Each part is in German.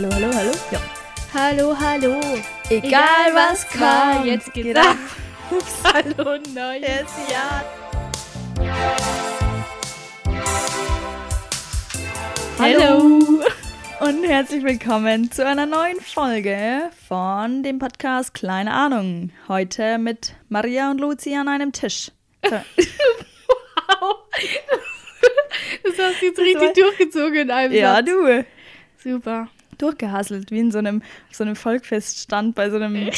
Hallo, hallo, hallo. Ja. Hallo, hallo. Egal was kommt, jetzt geht's geht ab. hallo, neues Jahr. Hallo. Und herzlich willkommen zu einer neuen Folge von dem Podcast Kleine Ahnung. Heute mit Maria und Luzi an einem Tisch. Wow. Das hast du jetzt richtig durchgezogen in einem ja, Satz. du. Super. Durchgehasselt, wie in so einem, so einem Volkfeststand bei so einem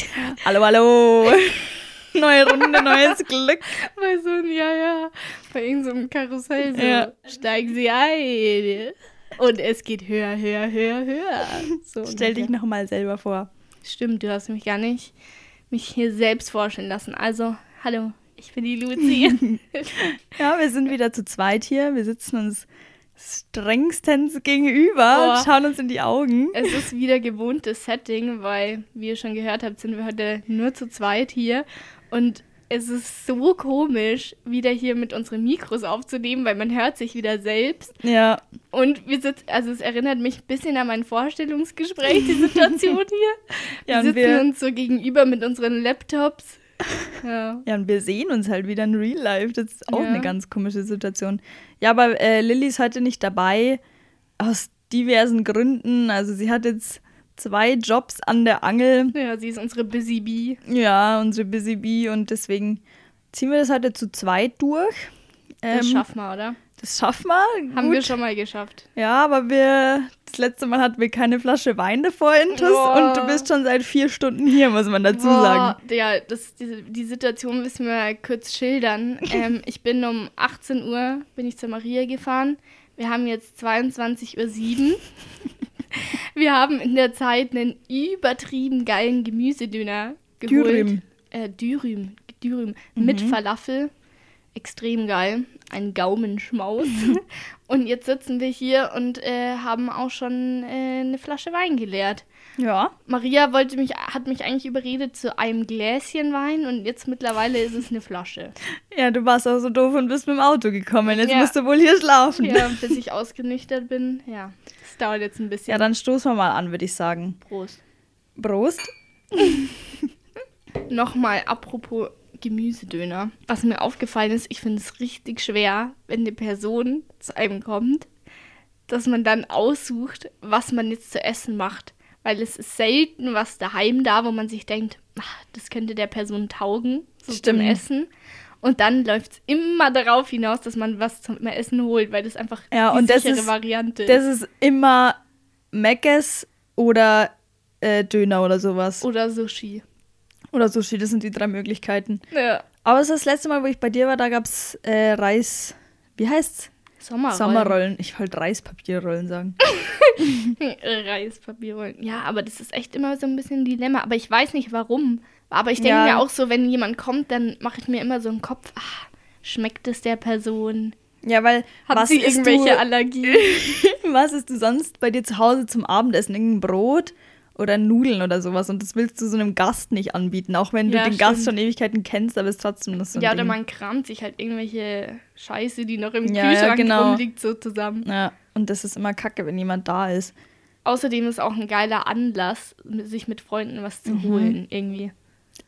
Hallo, hallo. Neue Runde, neues Glück. Bei so einem, ja, ja, bei irgendeinem Karussell so. Ja. Steigen Sie ein. Und es geht höher, höher, höher, höher. So Stell dich nochmal selber vor. Stimmt, du hast mich gar nicht mich hier selbst vorstellen lassen. Also, hallo, ich bin die Luzi. Ja, wir sind wieder zu zweit hier. Wir sitzen uns strengstens gegenüber und Boah. schauen uns in die Augen. es ist wieder gewohntes Setting, weil, wie ihr schon gehört habt, sind wir heute nur zu zweit hier. Und es ist so komisch, wieder hier mit unseren Mikros aufzunehmen, weil man hört sich wieder selbst. Ja, Und wir sitzen, also es erinnert mich ein bisschen an mein Vorstellungsgespräch, die Situation hier. Ja, und wir sitzen wir- uns so gegenüber mit unseren Laptops. Ja. ja, und wir sehen uns halt wieder in Real Life. Das ist auch Ja. eine ganz komische Situation. Ja, aber äh, Lilly ist heute nicht dabei. Aus diversen Gründen. Also sie hat jetzt zwei Jobs an der Angel. ja, sie ist unsere Busy Bee. Ja, unsere Busy Bee. Und deswegen ziehen wir das heute zu zweit durch. Das Ähm, schaffen wir, oder? Das schaffen wir. Haben Gut. wir schon mal geschafft. Ja, aber wir, das letzte Mal hatten wir keine Flasche Wein davor intus Boah. und du bist schon seit vier Stunden hier, muss man dazu Boah, sagen. Ja, das, die, die Situation müssen wir kurz schildern. ähm, ich bin um 18 Uhr bin ich zur Maria gefahren. Wir haben jetzt 22.07 Uhr. wir haben in der Zeit einen übertrieben geilen Gemüsedöner geholt. Dürüm. Äh, Dürüm. Dürüm. Mit Falafel. Extrem geil. Ein Gaumenschmaus. und jetzt sitzen wir hier und äh, haben auch schon äh, eine Flasche Wein geleert. Ja. Maria wollte mich, hat mich eigentlich überredet zu einem Gläschen Wein und jetzt mittlerweile ist es eine Flasche. Ja, du warst auch so doof und bist mit dem Auto gekommen. Jetzt Ja. musst du wohl hier schlafen. Ja, bis ich ausgenüchtert bin. Ja, es dauert jetzt ein bisschen. Ja, dann stoßen wir mal an, würde ich sagen. Prost. Prost. Nochmal apropos Gemüsedöner. Was mir aufgefallen ist, ich finde es richtig schwer, wenn eine Person zu einem kommt, dass man dann aussucht, was man jetzt zu essen macht. Weil es ist selten was daheim da, wo man sich denkt, ach, das könnte der Person taugen, so Stimmt. zum Essen. Und dann läuft es immer darauf hinaus, dass man was zum Essen holt, weil das einfach Ja, die und das sichere ist- Variante Das ist immer Meckes oder äh, Döner oder sowas. Oder Sushi. Oder Sushi, das sind die drei Möglichkeiten. Ja. Aber es ist das letzte Mal, wo ich bei dir war, da gab es äh, Reis. Wie heißt's? Sommerrollen. Sommerrollen. Ich wollte Reispapierrollen sagen. Reispapierrollen. Ja, aber das ist echt immer so ein bisschen ein Dilemma. Aber ich weiß nicht warum. Aber ich denke Ja. mir auch so, wenn jemand kommt, dann mache ich mir immer so einen Kopf, ah, schmeckt es der Person? Ja, weil Hat was sie irgendwelche du, Allergien? was isst du sonst bei dir zu Hause zum Abendessen? Irgendein Brot oder Nudeln oder sowas? Und das willst du so einem Gast nicht anbieten, auch wenn du Ja, den Gast stimmt. schon Ewigkeiten kennst, aber es ist trotzdem das so ja, oder Ding. man kramt sich halt irgendwelche Scheiße, die noch im Ja, ja, Kühlschrank genau. rumliegt, so zusammen. Ja, und das ist immer kacke, wenn jemand da ist. Außerdem ist auch ein geiler Anlass, sich mit Freunden was zu Mhm. holen, irgendwie.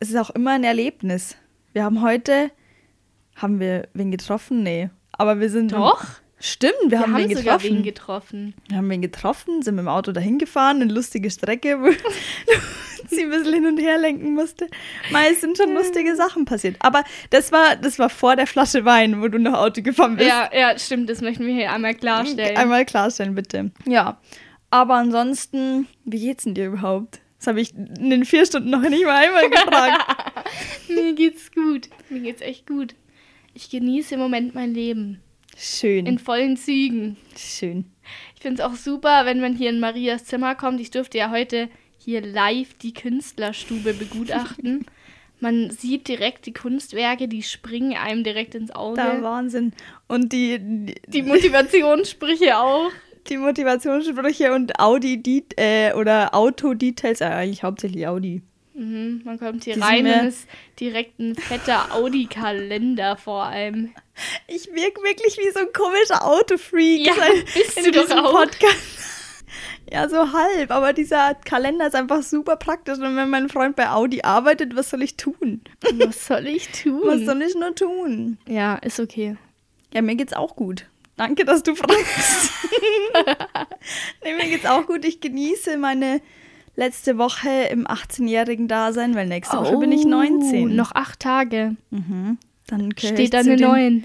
Es ist auch immer ein Erlebnis. Wir haben heute, haben wir wen getroffen? Nee. Aber wir sind. Doch? Stimmt, wir, Wir haben, haben sogar getroffen. wen getroffen. wir haben wen getroffen, sind mit dem Auto dahin gefahren, eine lustige Strecke, wo sie ein bisschen hin und her lenken musste. Es sind schon lustige Sachen passiert. Aber das war, das war vor der Flasche Wein, wo du nach Auto gefahren bist. Ja, ja, stimmt, das möchten wir hier einmal klarstellen. Einmal klarstellen, bitte. Ja. Aber ansonsten, wie geht's denn dir überhaupt? Das habe ich in den vier Stunden noch nicht mal einmal gefragt. Mir geht's gut. Mir geht's echt gut. Ich genieße im Moment mein Leben. Schön. In vollen Zügen. Schön. Ich finde es auch super, wenn man hier in Marias Zimmer kommt. Ich durfte ja heute hier live die Künstlerstube begutachten. Man sieht direkt die Kunstwerke, die springen einem direkt ins Auge. Da Wahnsinn. Und die, die, die Motivationssprüche auch. die Motivationssprüche und Audi die, äh, oder Auto-Details, äh, eigentlich hauptsächlich Audi. Mhm, man kommt hier Die rein und ist direkt ein fetter Audi-Kalender vor allem. Ich wirke wirklich wie so ein komischer Autofreak Ja, in- bist in du doch diesem auch. Podcast. Ja, so halb, aber dieser Kalender ist einfach super praktisch. Und wenn mein Freund bei Audi arbeitet, was soll ich tun? Was soll ich tun? Was soll ich nur tun? ja, ist okay. Ja, mir geht's auch gut. Danke, dass du fragst. nee, mir geht's auch gut. Ich genieße meine letzte Woche im 18-jährigen Dasein, weil nächste Woche bin ich 19. Oh, Noch acht Tage. Mhm. Dann Steht da eine den- 9.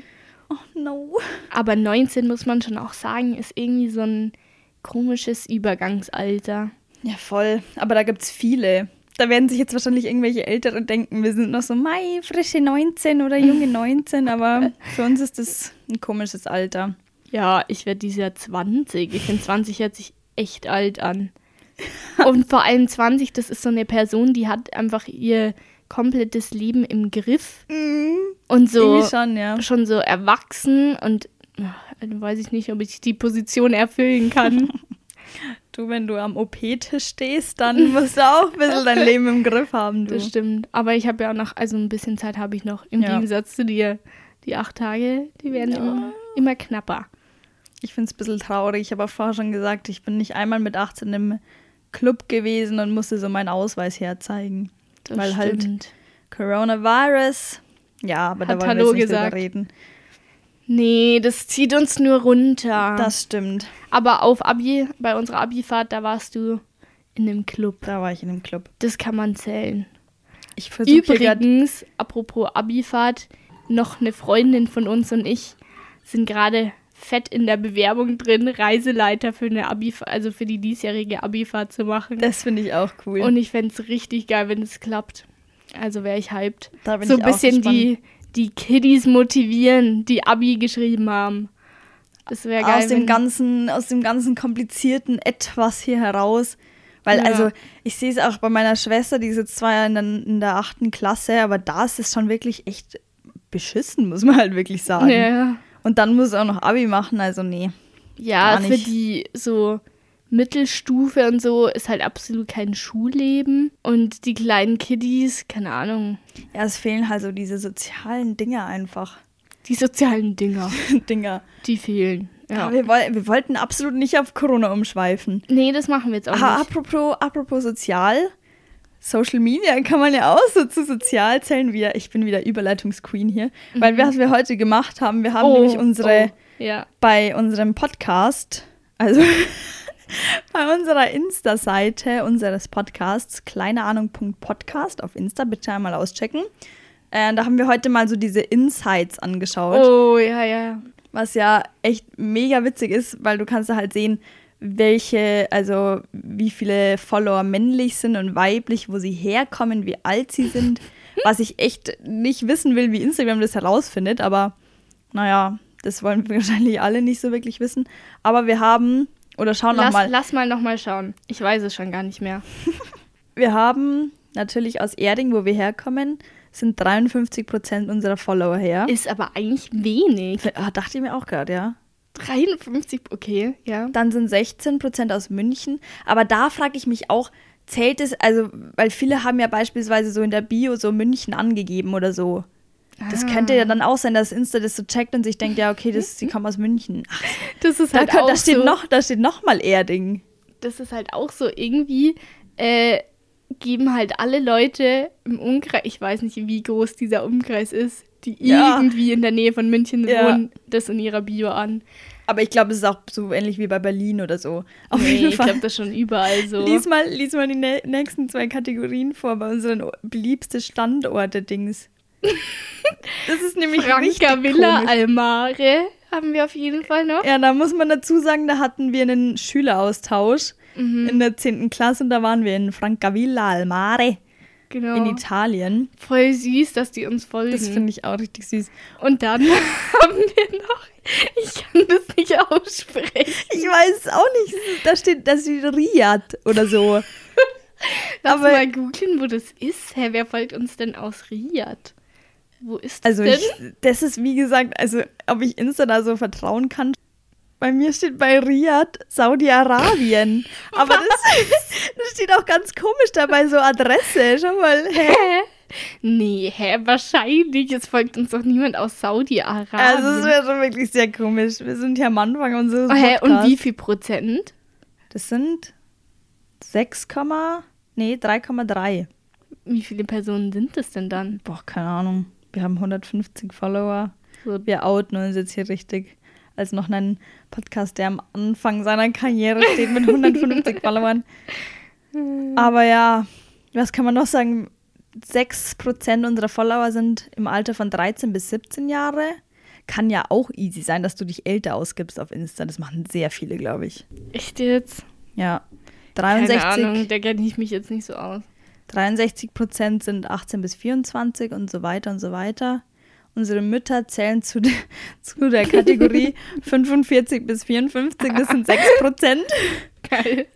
Oh no. Aber 19 muss man schon auch sagen, ist irgendwie so ein komisches Übergangsalter. Ja, voll. Aber da gibt's viele. Da werden sich jetzt wahrscheinlich irgendwelche Ältere denken, wir sind noch so, Mai, frische 19 oder junge 19, aber für uns ist das ein komisches Alter. Ja, ich werde dieses Jahr 20. Ich finde 20 hört sich echt alt an. Und vor allem 20, das ist so eine Person, die hat einfach ihr komplettes Leben im Griff und so schon, ja. schon so erwachsen und dann weiß ich nicht, ob ich die Position erfüllen kann. Du, wenn du am OP-Tisch stehst, dann musst du auch ein bisschen dein Leben im Griff haben, du. Das stimmt. Aber ich habe ja auch noch, also ein bisschen Zeit habe ich noch. Im Ja. Gegensatz zu dir. Die acht Tage, die werden immer, immer knapper. Ich finde es ein bisschen traurig. Ich habe auch vorher schon gesagt, ich bin nicht einmal mit 18 im Club gewesen und musste so meinen Ausweis herzeigen. Das Weil halt stimmt. Coronavirus. Ja, aber da Hat wollen Hallo wir nicht gesagt. drüber reden. Nee, das zieht uns nur runter. Das stimmt. Aber auf Abi, bei unserer Abifahrt, da warst du in einem Club. Da war ich in dem Club. Das kann man zählen. Ich versuche. Übrigens, apropos Abifahrt, noch eine Freundin von uns und ich sind gerade fett in der Bewerbung drin, Reiseleiter für eine Abifahrt, also für die diesjährige Abifahrt zu machen. Das finde ich auch cool. Und ich fände es richtig geil, wenn es klappt. Also wäre ich hyped. Da bin so ein bisschen gespannt. die, die Kiddies motivieren, die Abi geschrieben haben. Das wäre geil. aus dem ganzen, aus dem ganzen komplizierten Etwas hier heraus. Weil, Ja. also, ich sehe es auch bei meiner Schwester, die ist jetzt zwar in der, in der achten Klasse, aber da ist es schon wirklich echt beschissen, muss man halt wirklich sagen. Ja, Und dann muss er auch noch Abi machen, also nee. ja für die so Mittelstufe und so ist halt absolut kein Schulleben. Und die kleinen Kiddies, keine Ahnung, Ja, es fehlen halt so diese sozialen Dinge einfach. die sozialen Dinger, Dinger. die fehlen. Ja. Ja. Wir, woll wir wollten absolut nicht auf Corona umschweifen. Nee, das machen wir jetzt auch Ah, nicht. apropos, apropos sozial. Social Media kann man ja auch so zu sozial zählen. Wir, ich bin wieder Überleitungsqueen hier. Weil wir, was wir heute gemacht haben, wir haben nämlich unsere, oh, ja. bei unserem Podcast, also bei unserer Insta-Seite unseres Podcasts, kleineahnung.podcast auf Insta, bitte einmal auschecken. Äh, da haben wir heute mal so diese Insights angeschaut Oh, ja, ja. was ja echt mega witzig ist, weil du kannst da halt sehen, welche, also wie viele Follower männlich sind und weiblich, wo sie herkommen, wie alt sie sind. was ich echt nicht wissen will, wie Instagram das herausfindet, aber naja, das wollen wir wahrscheinlich alle nicht so wirklich wissen. Aber wir haben, oder schauen Lass, nochmal, lass mal nochmal schauen. Ich weiß es schon gar nicht mehr. wir haben natürlich aus Erding, wo wir herkommen, sind 53 Prozent unserer Follower her. Ist aber eigentlich wenig. Dachte ich mir auch gerade, ja. 53, okay, ja. Dann sind 16 Prozent aus München. Aber da frage ich mich auch, zählt es, also, weil viele haben ja beispielsweise so in der Bio so München angegeben oder so. Das könnte ja dann auch sein, dass Insta das so checkt und sich denkt, ja, okay, das, sie kommen aus München. Ach, Das ist da, halt könnt- auch da steht so, noch, da steht noch mal Erding. das ist halt auch so irgendwie äh, geben halt alle Leute im Umkreis, ich weiß nicht, wie groß dieser Umkreis ist, die Ja. irgendwie in der Nähe von München Ja. wohnen, das in ihrer Bio an. Aber ich glaube, es ist auch so ähnlich wie bei Berlin oder so. Auf nee, jeden ich Fall. glaube, das schon überall so. Lies mal, lies mal die nä nächsten zwei Kategorien vor bei unseren o- beliebste Standorte-Dings. Das ist nämlich Franka Villa komisch. Almare haben wir auf jeden Fall noch. Ja, da muss man dazu sagen, da hatten wir einen Schüleraustausch Mhm. in der 10. Klasse und da waren wir in Francavilla al Mare Genau. in Italien. Voll süß, dass die uns folgen. Das finde ich auch richtig süß. Und dann haben wir noch, ich kann das nicht aussprechen. Ich weiß es auch nicht. Da steht, da steht Riyadh oder so. Lass Aber- mal googeln, wo das ist. Hä, wer folgt uns denn aus Riyadh? Wo ist das Also denn? ich, das ist wie gesagt, also ob ich Insta da so vertrauen kann. Bei mir steht bei Riyadh Saudi-Arabien. Aber das, das steht auch ganz komisch dabei, so Adresse. Schau mal. Hä? Nee, hä, wahrscheinlich. Es folgt uns doch niemand aus Saudi-Arabien. Also es wäre schon wirklich sehr komisch. Wir sind hier am Anfang unseres Oh, hä, und wie viel Prozent? Das sind 6, nee, 3,3. Wie viele Personen sind es denn dann? Boah, keine Ahnung. Wir haben 150 Follower. So, Wir outen uns jetzt hier richtig. Als noch einen Podcast, der am Anfang seiner Karriere steht mit 150 Followern. Aber ja, was kann man noch sagen? 6% unserer Follower sind im Alter von 13 bis 17 Jahre. Kann ja auch easy sein, dass du dich älter ausgibst auf Insta. Das machen sehr viele, glaube ich. echt jetzt? Ja. Keine 63, Ahnung, da kenne ich mich jetzt nicht so aus. 63 Prozent sind 18 bis 24 und so weiter und so weiter. Unsere Mütter zählen zu, de, zu der Kategorie 45 bis 54, das sind 6 Prozent. Geil.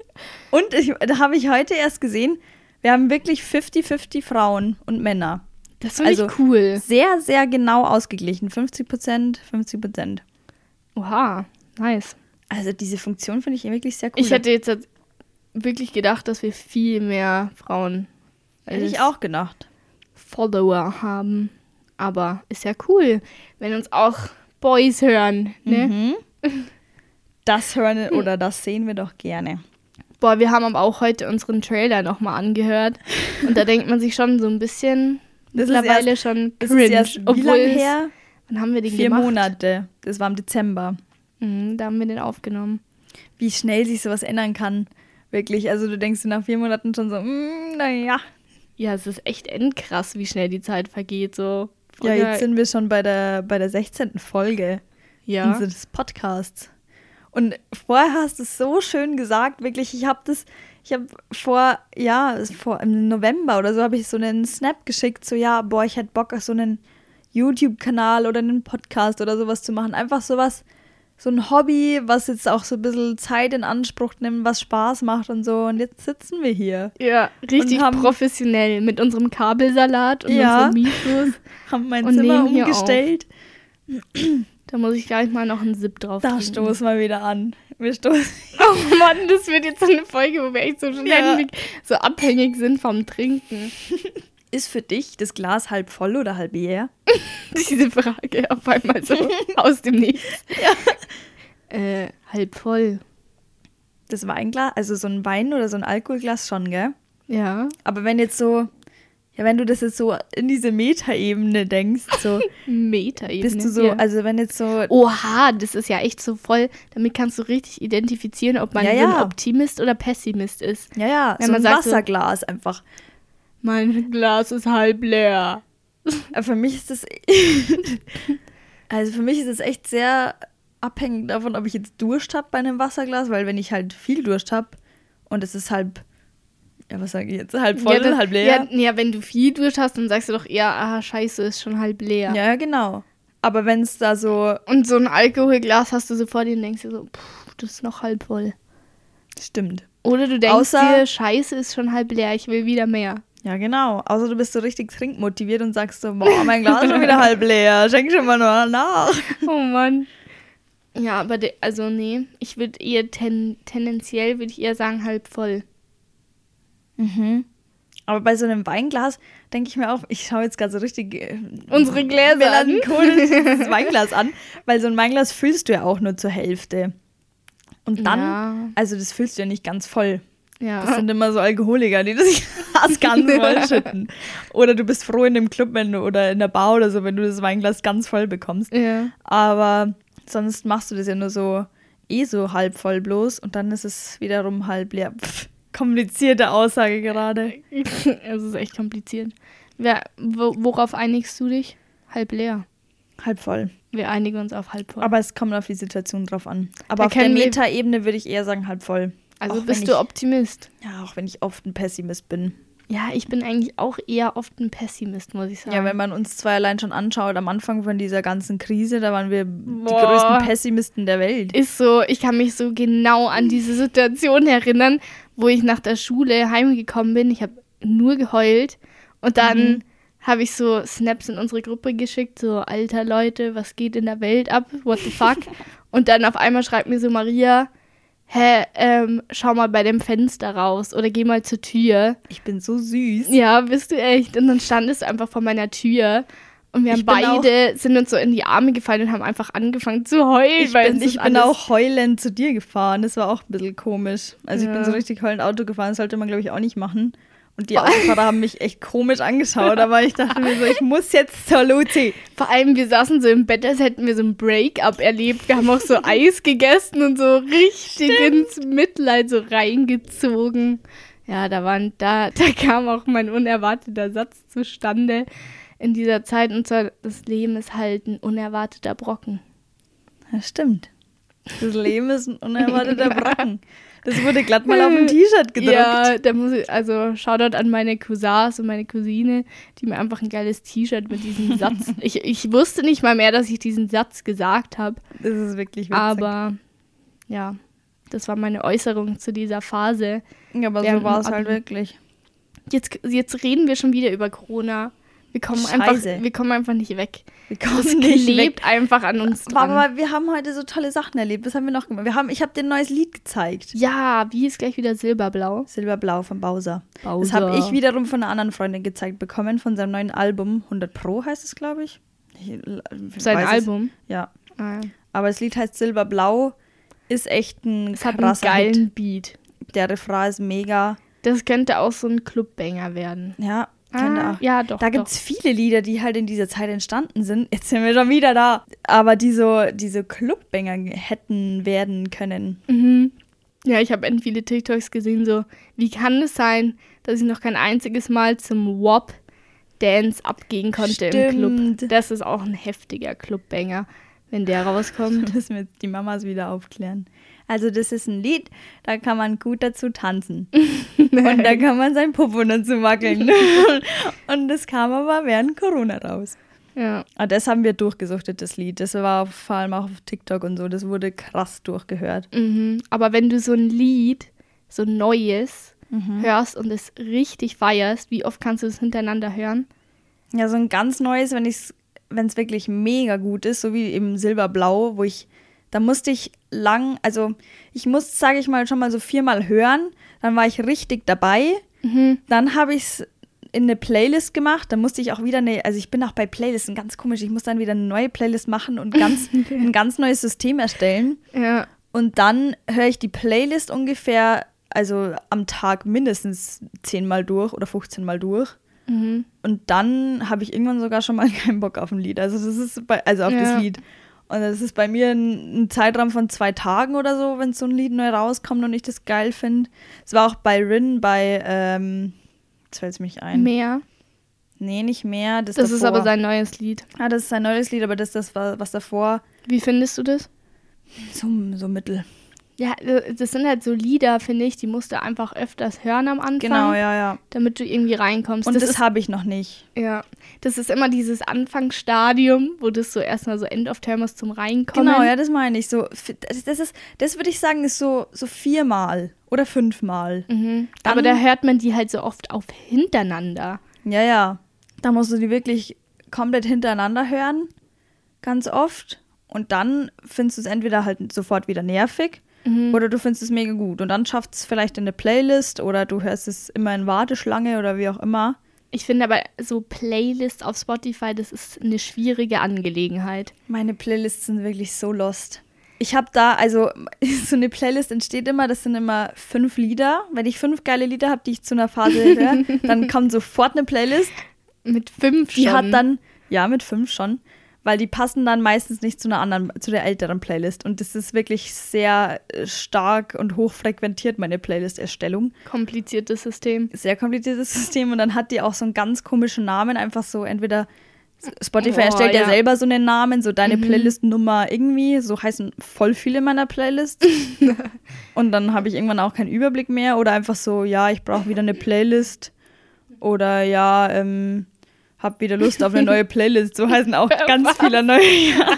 Und ich, da habe ich heute erst gesehen, wir haben wirklich 50-50 Frauen und Männer. Das finde Also- ich cool. Sehr, sehr genau ausgeglichen. 50 Prozent, 50 Prozent. Oha, nice. Also diese Funktion finde ich wirklich sehr cool. Ich hätte jetzt wirklich gedacht, dass wir viel mehr Frauen Hätte ich auch gedacht. Follower haben. Aber ist ja cool, wenn uns auch Boys hören. Ne? Mhm. Das hören oder das sehen wir doch gerne. Boah, wir haben aber auch heute unseren Trailer nochmal angehört. Und da denkt man sich schon so ein bisschen Das mittlerweile schon Das cringe. ist erst wie obwohl lange es- her? Wann haben wir den Vier gemacht? Monate. Das war im Dezember. Mhm, da haben wir den aufgenommen. Wie schnell sich sowas ändern kann. Wirklich. Also du denkst dir nach vier Monaten schon so, mm, naja. Ja, es ist echt endkrass, wie schnell die Zeit vergeht. So. Ja, Früher- jetzt sind wir schon bei der, bei der 16. Folge ja. unseres Podcasts. Und vorher hast du es so schön gesagt, wirklich, ich habe das, ich habe vor, ja, vor im November oder so habe ich so einen Snap geschickt, so ja, boah, ich hätte Bock auf so einen YouTube-Kanal oder einen Podcast oder sowas zu machen. Einfach sowas, so ein Hobby, was jetzt auch so ein bisschen Zeit in Anspruch nimmt, was Spaß macht und so. Und jetzt sitzen wir hier. Ja, richtig professionell mit unserem Kabelsalat und Ja. unserem Mikros. Haben mein Zimmer umgestellt. Da muss ich gleich mal noch einen Sip drauf Da stoßen wir wieder an. Wir stoßen. Oh Mann, das wird jetzt so eine Folge, wo wir echt so ständig Ja. so abhängig sind vom Trinken. Ist für dich das Glas halb voll oder halb leer? Diese Frage auf einmal so aus dem Nichts. Äh, halb voll. Das Weinglas, also so ein Wein oder so ein Alkoholglas schon, gell? Ja. Aber wenn jetzt so, ja, wenn du das jetzt so in diese Metaebene denkst, so, Metaebene. bist du so, ja. also wenn jetzt so, Oha, das ist ja echt so voll. Damit kannst du richtig identifizieren, ob man Ja, so ja. ein Optimist oder Pessimist ist. ja, ja, wenn so man ein sagt so- Wasserglas einfach. Mein Glas ist halb leer. Aber für mich ist das, also für mich ist es echt sehr abhängig davon, ob ich jetzt Durst habe bei einem Wasserglas, weil wenn ich halt viel Durst habe und es ist halb, ja, was sage ich jetzt, halb voll, ja, dann- halb leer. Ja, ja, wenn du viel Durst hast, dann sagst du doch eher, ah, scheiße, ist schon halb leer. Ja, genau. Aber wenn es da so, Und so ein Alkoholglas hast du so vor dir und denkst dir so, pff, das ist noch halb voll. stimmt. Oder du denkst Außer- dir, scheiße, ist schon halb leer, ich will wieder mehr. Ja, genau. Außer du bist so richtig trinkmotiviert und sagst so, boah, mein Glas ist schon wieder halb leer. Schenk schon mal noch nach. Oh Mann. Ja, aber de, also nee, ich würde eher ten, tendenziell würde ich eher sagen halb voll. Mhm. Aber bei so einem Weinglas denke ich mir auch, ich schaue jetzt gerade so richtig äh, Unsere Gläser an. melancholisch dieses Weinglas an, weil so ein Weinglas füllst du ja auch nur zur Hälfte. Und dann, Ja. also das füllst du ja nicht ganz voll. Ja. Das sind immer so Alkoholiker, die das Glas ganz voll schütten. Oder du bist froh in dem Club wenn du, oder in der Bar oder so, wenn du das Weinglas ganz voll bekommst. ja. Aber sonst machst du das ja nur so eh so halb voll bloß und dann ist es wiederum halb leer. Pff, komplizierte Aussage gerade. Es ist echt kompliziert. Wer, wo, worauf einigst du dich? Halb leer. Halb voll. Wir einigen uns auf halb voll. Aber es kommt auf die Situation drauf an. Aber Da auf der wir- Metaebene würde ich eher sagen halb voll. Also auch bist ich- du Optimist? Ja, auch wenn ich oft ein Pessimist bin. Ja, ich bin eigentlich auch eher oft ein Pessimist, muss ich sagen. Ja, wenn man uns zwei allein schon anschaut, am Anfang von dieser ganzen Krise, da waren wir die Boah. größten Pessimisten der Welt. ist so, ich kann mich so genau an diese Situation erinnern, wo ich nach der Schule heimgekommen bin. Ich habe nur geheult und dann Mhm. habe ich so Snaps in unsere Gruppe geschickt, so alter Leute, was geht in der Welt ab? What the fuck? und dann auf einmal schreibt mir so Maria, hä, ähm, schau mal bei dem Fenster raus oder geh mal zur Tür. Ich bin so süß. Ja, bist du echt? Und dann standest du einfach vor meiner Tür Und wir haben beide, sind uns so in die Arme gefallen und haben einfach angefangen zu heulen. Ich weil bin, ich bin auch heulend zu dir gefahren. Das war auch ein bisschen komisch. Also ich bin Ja. so richtig heulend Auto gefahren. Das sollte man, glaube ich, auch nicht machen. Und die Autofahrer haben mich echt komisch angeschaut. Aber ich dachte mir so, ich muss jetzt zur Luzi. Vor allem, wir saßen so im Bett, als hätten wir so ein Break-up erlebt. Wir haben auch so Eis gegessen und so richtig ins Mitleid so reingezogen. Ja, da waren, da, da kam auch mein unerwarteter Satz zustande in dieser Zeit. Und zwar, das Leben ist halt ein unerwarteter Brocken. Ja, stimmt. Das Leben ist ein unerwarteter Brocken. Das wurde glatt mal auf ein T-Shirt gedruckt. Ja, da muss ich, also Shoutout an meine Cousins und meine Cousine, die mir einfach ein geiles T-Shirt mit diesem Satz. ich, ich wusste nicht mal mehr, dass ich diesen Satz gesagt habe. Das ist wirklich witzig. Aber ja, das war meine Äußerung zu dieser Phase. ja, aber so war es halt wirklich. Jetzt, jetzt reden wir schon wieder über Corona. Wir kommen, einfach, wir kommen einfach nicht weg. Wir Das kommen nicht weg. klebt einfach an uns dran. Aber wir haben heute so tolle Sachen erlebt. Was haben wir noch gemacht? Wir haben, ich habe dir ein neues Lied gezeigt. ja, wie ist gleich wieder Silberblau? Silberblau von Bowser. Bowser. Das habe ich wiederum von einer anderen Freundin gezeigt bekommen, von seinem neuen Album. 100 Pro heißt es, glaube ich. ich. ich Sein weiß es- Album. Ja. Ah. Aber das Lied heißt Silberblau. Ist echt ein Es hat einen geilen Beat. Hit. Der Refrain ist mega. Das könnte auch so ein Clubbanger werden. Ja, Ah, ja, doch. Da gibt es viele Lieder, die halt in dieser Zeit entstanden sind. Jetzt sind wir schon wieder da. Aber die so diese Clubbanger hätten werden können. Mhm. Ja, ich habe viele TikToks gesehen, so, wie kann es sein, dass ich noch kein einziges Mal zum WOP Dance abgehen konnte im Stimmt. Club. Das ist auch ein heftiger Clubbanger, wenn der rauskommt. Das müssen die Mamas wieder aufklären. Also das ist ein Lied, da kann man gut dazu tanzen. Und da kann man sein Popo dazu wackeln. Und das kam aber während Corona raus. ja. Aber das haben wir durchgesuchtet, das Lied. Das war vor allem auch auf TikTok und so. Das wurde krass durchgehört. Mhm. Aber wenn du so ein Lied, so ein neues, Mhm. hörst und es richtig feierst, wie oft kannst du es hintereinander hören? Ja, so ein ganz neues, wenn es wenn es wirklich mega gut ist, so wie eben Silberblau, wo ich, da musste ich lang, also ich musste, sage ich mal, schon mal so viermal hören, dann war ich richtig dabei, Mhm. dann habe ich es in eine Playlist gemacht, dann musste ich auch wieder eine, also ich bin auch bei Playlisten ganz komisch, ich muss dann wieder eine neue Playlist machen und ganz, ein ganz neues System erstellen Ja. und dann höre ich die Playlist ungefähr, also am Tag mindestens zehnmal durch oder 15 Mal durch. Mhm. Und dann habe ich irgendwann sogar schon mal keinen Bock auf ein Lied. Also das ist bei, also auf Ja. das Lied. Und das ist bei mir ein, ein Zeitraum von zwei Tagen oder so, wenn so ein Lied neu rauskommt und ich das geil finde. Es war auch bei Rin bei, ähm, jetzt fällt es mich ein. Mehr. Nee, nicht mehr. Das, Das ist aber sein neues Lied. Ah, das ist sein neues Lied, aber das ist das, was davor Wie findest du das? so, so mittel. Ja, das sind halt so Lieder, finde ich, die musst du einfach öfters hören am Anfang, Genau, ja, ja. damit du irgendwie reinkommst. Und das, ist, habe ich noch nicht. ja, das ist immer dieses Anfangsstadium, wo das so erstmal so End of Termos zum Reinkommen. Genau, ja, das meine ich. So, das, das ist, das würde ich sagen, ist so, so viermal oder fünfmal. Mhm. Dann- Aber da hört man die halt so oft auf hintereinander. Ja, ja. Da musst du die wirklich komplett hintereinander hören, ganz oft. Und dann findest du es entweder halt sofort wieder nervig Mhm. oder du findest es mega gut. Und dann schafft es vielleicht in eine Playlist oder du hörst es immer in Warteschlange oder wie auch immer. Ich finde aber so Playlists auf Spotify, das ist eine schwierige Angelegenheit. Meine Playlists sind wirklich so lost. Ich habe da, also so eine Playlist entsteht immer, das sind immer fünf Lieder. Wenn ich fünf geile Lieder habe, die ich zu einer Phase höre, dann kommt sofort eine Playlist Mit fünf Die schon. hat dann, ja, mit fünf schon, weil die passen dann meistens nicht zu einer anderen, zu der älteren Playlist. Und das ist wirklich sehr äh, stark und hoch frequentiert, meine Playlist-Erstellung. kompliziertes System. Sehr kompliziertes System. Und dann hat die auch so einen ganz komischen Namen, einfach so entweder. Spotify Oh, erstellt ja. ja. selber so einen Namen, so deine Mhm. Playlist-Nummer irgendwie. So heißen voll viele meiner Playlists. und dann habe ich irgendwann auch keinen Überblick mehr. Oder einfach so, ja, ich brauche wieder eine Playlist. Oder ja, ähm, hab wieder Lust auf eine neue Playlist. So heißen auch ganz Was? viele neue. Ja.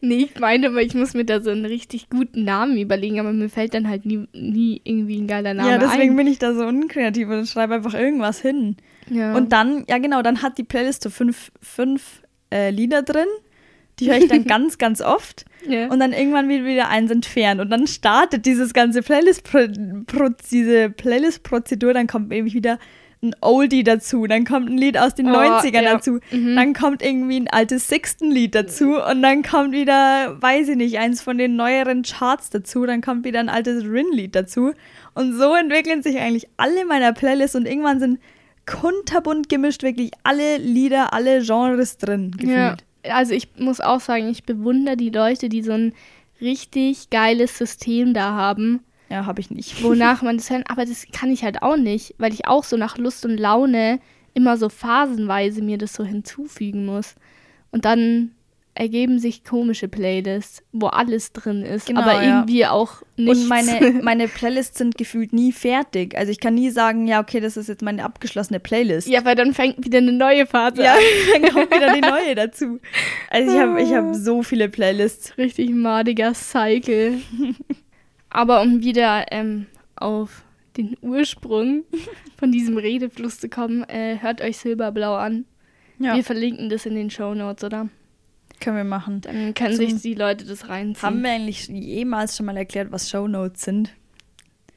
Nee, ich meine, aber ich muss mir da so einen richtig guten Namen überlegen, aber mir fällt dann halt nie, nie irgendwie ein geiler Name ja, deswegen ein. bin ich da so unkreativ und schreibe einfach irgendwas hin. Ja. Und dann, ja genau, dann hat die Playlist so fünf, fünf äh, Lieder drin. Die höre ich dann ganz, ganz oft. ja. Und dann irgendwann wird wieder eins entfernt. Und dann startet dieses ganze Playlist, Playlist-Prozedur, dann kommt nämlich wieder ein Oldie dazu, dann kommt ein Lied aus den Oh, 90ern ja. dazu, Mhm. dann kommt irgendwie ein altes Sixten-Lied dazu und dann kommt wieder, weiß ich nicht, eins von den neueren Charts dazu, dann kommt wieder ein altes Rin-Lied dazu. Und so entwickeln sich eigentlich alle meiner Playlists und irgendwann sind kunterbunt gemischt wirklich alle Lieder, alle Genres drin Ja, gefühlt. also ich muss auch sagen, ich bewundere die Leute, die so ein richtig geiles System da haben, Ja, habe ich nicht. wonach man das hören. Aber das kann ich halt auch nicht, weil ich auch so nach Lust und Laune immer so phasenweise mir das so hinzufügen muss. Und dann ergeben sich komische Playlists, wo alles drin ist, Genau, aber ja. irgendwie auch nichts. Und meine, meine Playlists sind gefühlt nie fertig. Also ich kann nie sagen, ja, okay, das ist jetzt meine abgeschlossene Playlist. ja, weil dann fängt wieder eine neue Phase Ja, an. dann kommt wieder die neue dazu. Also ich habe ich hab so viele Playlists. Richtig madiger Cycle. Aber um wieder ähm, auf den Ursprung von diesem Redefluss zu kommen, äh, hört euch Silberblau an. Ja, Wir verlinken das in den Show Notes, oder? können wir machen. Dann können Zum- sich die Leute das reinziehen. Haben wir eigentlich jemals schon mal erklärt, was Shownotes sind?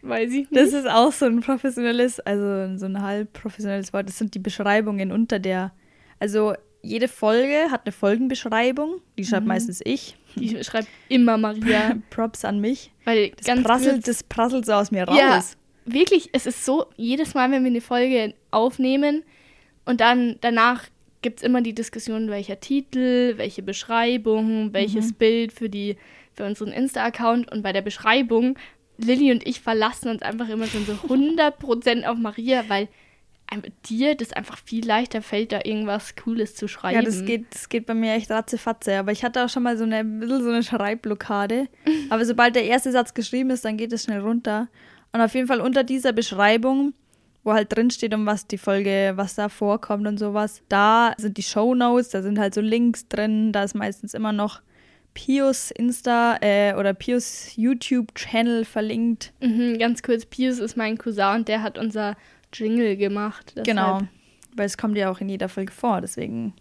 Weiß ich nicht. Das ist auch so ein professionelles, also so ein halb professionelles Wort. Das sind die Beschreibungen unter der. Also jede Folge hat eine Folgenbeschreibung. Die schreibt Mhm. meistens ich. Die schreibt immer Maria. Props an mich. Weil Das ganz prasselt, kurz, das prasselt so aus mir raus. Ja. wirklich, es ist so, jedes Mal, wenn wir eine Folge aufnehmen und dann danach gibt es immer die Diskussion, welcher Titel, welche Beschreibung, welches Bild für, die, für unseren Insta-Account und bei der Beschreibung, Lilly und ich verlassen uns einfach immer schon so 100% auf Maria, weil dir das einfach viel leichter fällt, da irgendwas Cooles zu schreiben. Ja, das geht, das geht bei mir echt ratzefatze. Aber ich hatte auch schon mal so eine, ein bisschen so eine Schreibblockade. Aber sobald der erste Satz geschrieben ist, dann geht es schnell runter. Und auf jeden Fall unter dieser Beschreibung, wo halt drin steht, um was die Folge, was da vorkommt und sowas, da sind die Show Notes, da sind halt so Links drin. Da ist meistens immer noch Pius Insta äh, oder Pius YouTube-Channel verlinkt. Mhm, ganz kurz, Pius ist mein Cousin und der hat unser Jingle gemacht. Genau. Deshalb Weil es kommt ja auch in jeder Folge vor, deswegen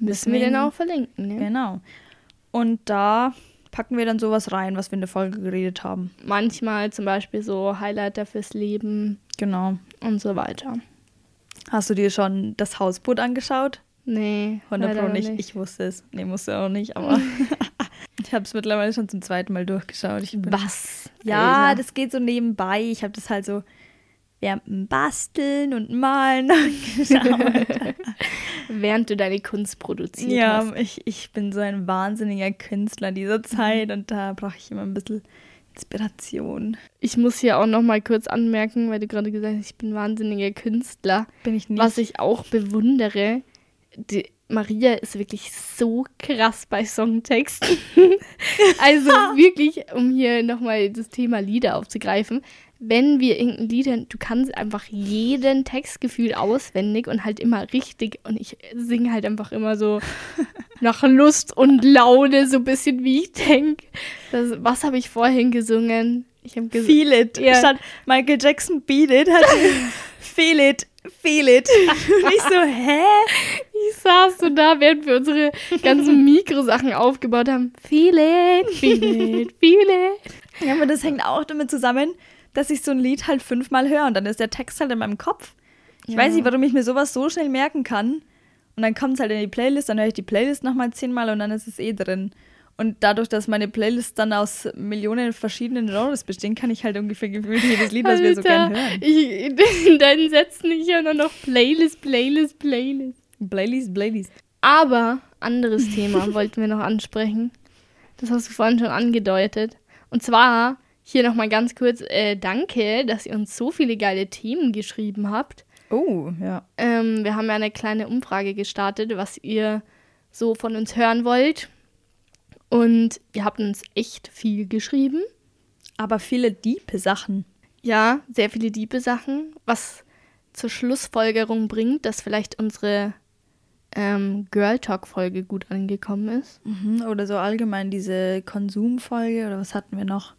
Müssen wir ihn- den auch verlinken, ne? Genau. Und da packen wir dann sowas rein, was wir in der Folge geredet haben. manchmal zum Beispiel so Highlighter fürs Leben Genau. und so weiter. Hast du dir schon das Hausboot angeschaut? Nee, 100 leider Pro nicht. nicht. Ich wusste es. Nee, musste auch nicht, aber ich habe es mittlerweile schon zum zweiten Mal durchgeschaut. Ich bin, Was? Ja, Alter. das geht so nebenbei. Ich habe das halt so während dem Basteln und Malen angeschaut. Während du deine Kunst produziert ja, hast. ich, ich bin so ein wahnsinniger Künstler dieser Zeit und da brauche ich immer ein bisschen Inspiration. Ich muss hier auch noch mal kurz anmerken, weil du gerade gesagt hast, ich bin wahnsinniger Künstler. Bin ich nicht. Was ich auch bewundere, die Maria ist wirklich so krass bei Songtexten. also wirklich, um hier nochmal das Thema Lieder aufzugreifen. Wenn wir irgendein Lied, du kannst einfach jeden Textgefühl auswendig und halt immer richtig. Und ich singe halt einfach immer so nach Lust und Laune, so ein bisschen wie ich denke. Was habe ich vorhin gesungen? Ich habe gesungen. Feel it. Ja. Statt Michael Jackson Beat it hat Feel it, feel it. Und ich so, hä? Ich saß so da, während wir unsere ganzen Mikrosachen aufgebaut haben. Feel it, feel it, feel it. Ja, aber das hängt auch damit zusammen, dass ich so ein Lied halt fünfmal höre und dann ist der Text halt in meinem Kopf. Ich Ja. weiß nicht, warum ich mir sowas so schnell merken kann. Und dann kommt es halt in die Playlist, dann höre ich die Playlist nochmal zehnmal und dann ist es eh drin. Und dadurch, dass meine Playlists dann aus Millionen verschiedenen Genres bestehen, kann ich halt ungefähr gefühlt jedes Lied, was wir so gern hören. Ich, in deinen Sätzen ich ja nur noch Playlist, Playlist, Playlist. Playlist, Playlist. Aber anderes Thema wollten wir noch ansprechen. Das hast du vorhin schon angedeutet. Und zwar hier nochmal ganz kurz, äh, danke, dass ihr uns so viele geile Themen geschrieben habt. Oh, ja. Ähm, wir haben ja eine kleine Umfrage gestartet, was ihr so von uns hören wollt. Und ihr habt uns echt viel geschrieben. Aber viele diepe Sachen. Ja, sehr viele diebe Sachen, was zur Schlussfolgerung bringt, dass vielleicht unsere ähm, Girl Talk-Folge gut angekommen ist. Mhm, oder so allgemein diese Konsumfolge oder was hatten wir noch?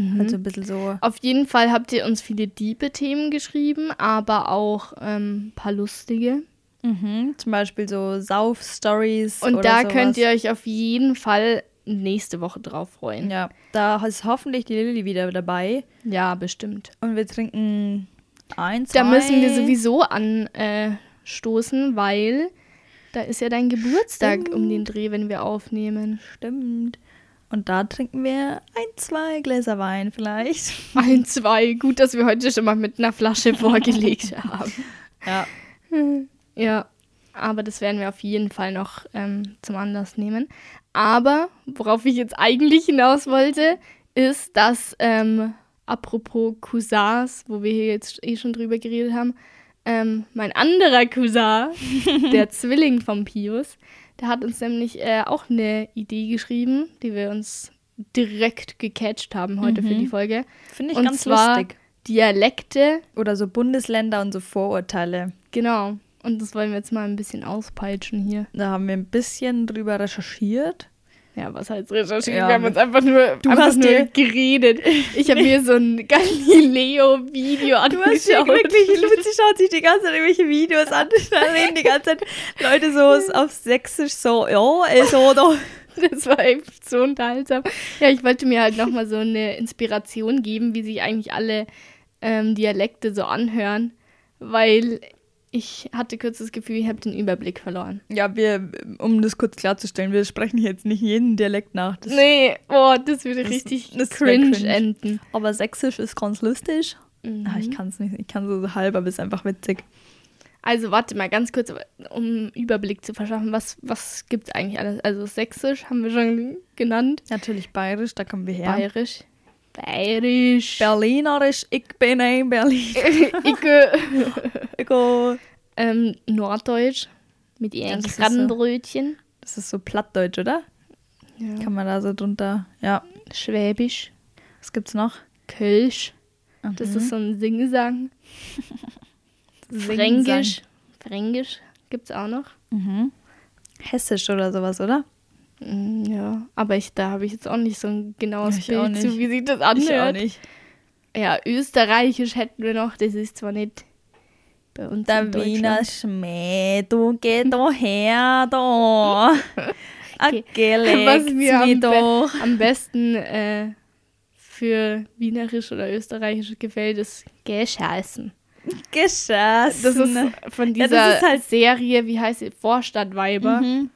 Mhm. Also ein bisschen so. Auf jeden Fall habt ihr uns viele diebe Themen geschrieben, aber auch ähm, ein paar lustige. Mhm, zum Beispiel so Sauf-Stories. Und da sowas. könnt ihr euch auf jeden Fall nächste Woche drauf freuen. Ja, da ist hoffentlich die Lilly wieder dabei. Ja, bestimmt. Und wir trinken Ein, zwei. Da müssen wir sowieso anstoßen, weil da ist ja dein Geburtstag um den Dreh, wenn wir aufnehmen. Stimmt. Und da trinken wir ein, zwei Gläser Wein vielleicht. Ein, zwei. Gut, dass wir heute schon mal mit einer Flasche vorgelegt haben. Ja. Ja, aber das werden wir auf jeden Fall noch ähm, zum Anlass nehmen. Aber worauf ich jetzt eigentlich hinaus wollte, ist, dass ähm, apropos Cousins, wo wir hier jetzt eh schon drüber geredet haben, ähm, mein anderer Cousin, der Zwilling von Pius, der hat uns nämlich äh, auch eine Idee geschrieben, die wir uns direkt gecatcht haben heute für die Folge. Finde ich Und ganz zwar lustig. Dialekte, Oder so Bundesländer und so Vorurteile. genau. Und das wollen wir jetzt mal ein bisschen auspeitschen hier. Da haben wir ein bisschen drüber recherchiert. Ja, was heißt recherchiert? Ja, wir haben uns einfach nur, du einfach hast nur geredet. Ich habe mir so ein Galileo-Video Du hast angeschaut. wirklich, Luzi schaut sich die ganze Zeit irgendwelche Videos an. Da reden die ganze Zeit Leute so auf Sächsisch so, ja, also da. Das war echt so unterhaltsam. Ja, ich wollte mir halt nochmal so eine Inspiration geben, wie sich eigentlich alle ähm, Dialekte so anhören, weil ich hatte kurz das Gefühl, ich habe den Überblick verloren. Ja, wir, um das kurz klarzustellen, wir sprechen jetzt nicht jeden Dialekt nach. Das, Nee, boah, das würde Das- richtig das cringe, cringe. enden. Aber Sächsisch ist ganz lustig. Mhm. Ah, ich kann es nicht, ich kann so halb, aber es ist einfach witzig. Also warte mal ganz kurz, um Überblick zu verschaffen, was, was gibt es eigentlich alles? Also Sächsisch haben wir schon genannt, Natürlich bayerisch, da kommen wir her. Bayerisch, Bayerisch, Berlinerisch, ich bin ein Berlin. Icke, Ich go- ähm, Norddeutsch mit ihren das so- Krabbenbrötchen, Das ist so Plattdeutsch, oder? ja. Kann man da so drunter. Ja. Schwäbisch, Was gibt's noch? Kölsch, das Mhm. ist so ein Singsang. Fränkisch, Fränkisch gibt es auch noch. Mhm. Hessisch oder sowas, oder? Mm, Ja, aber ich, da habe ich jetzt auch nicht so ein genaues Ich auch Bild zu, wie sich das anhört. nicht. Ja, Österreichisch hätten wir noch, das ist zwar nicht bei uns Der Wiener. Schmäh, du geh doch her, da. Okay. Okay, Was mir am, be doch. am besten äh, für Wienerisch oder Österreichisch gefällt, ist Gescheißen. Geschossen. Das ist von Ja, dieser das ist halt- Serie, wie heißt sie, Vorstadtweiber. Mhm.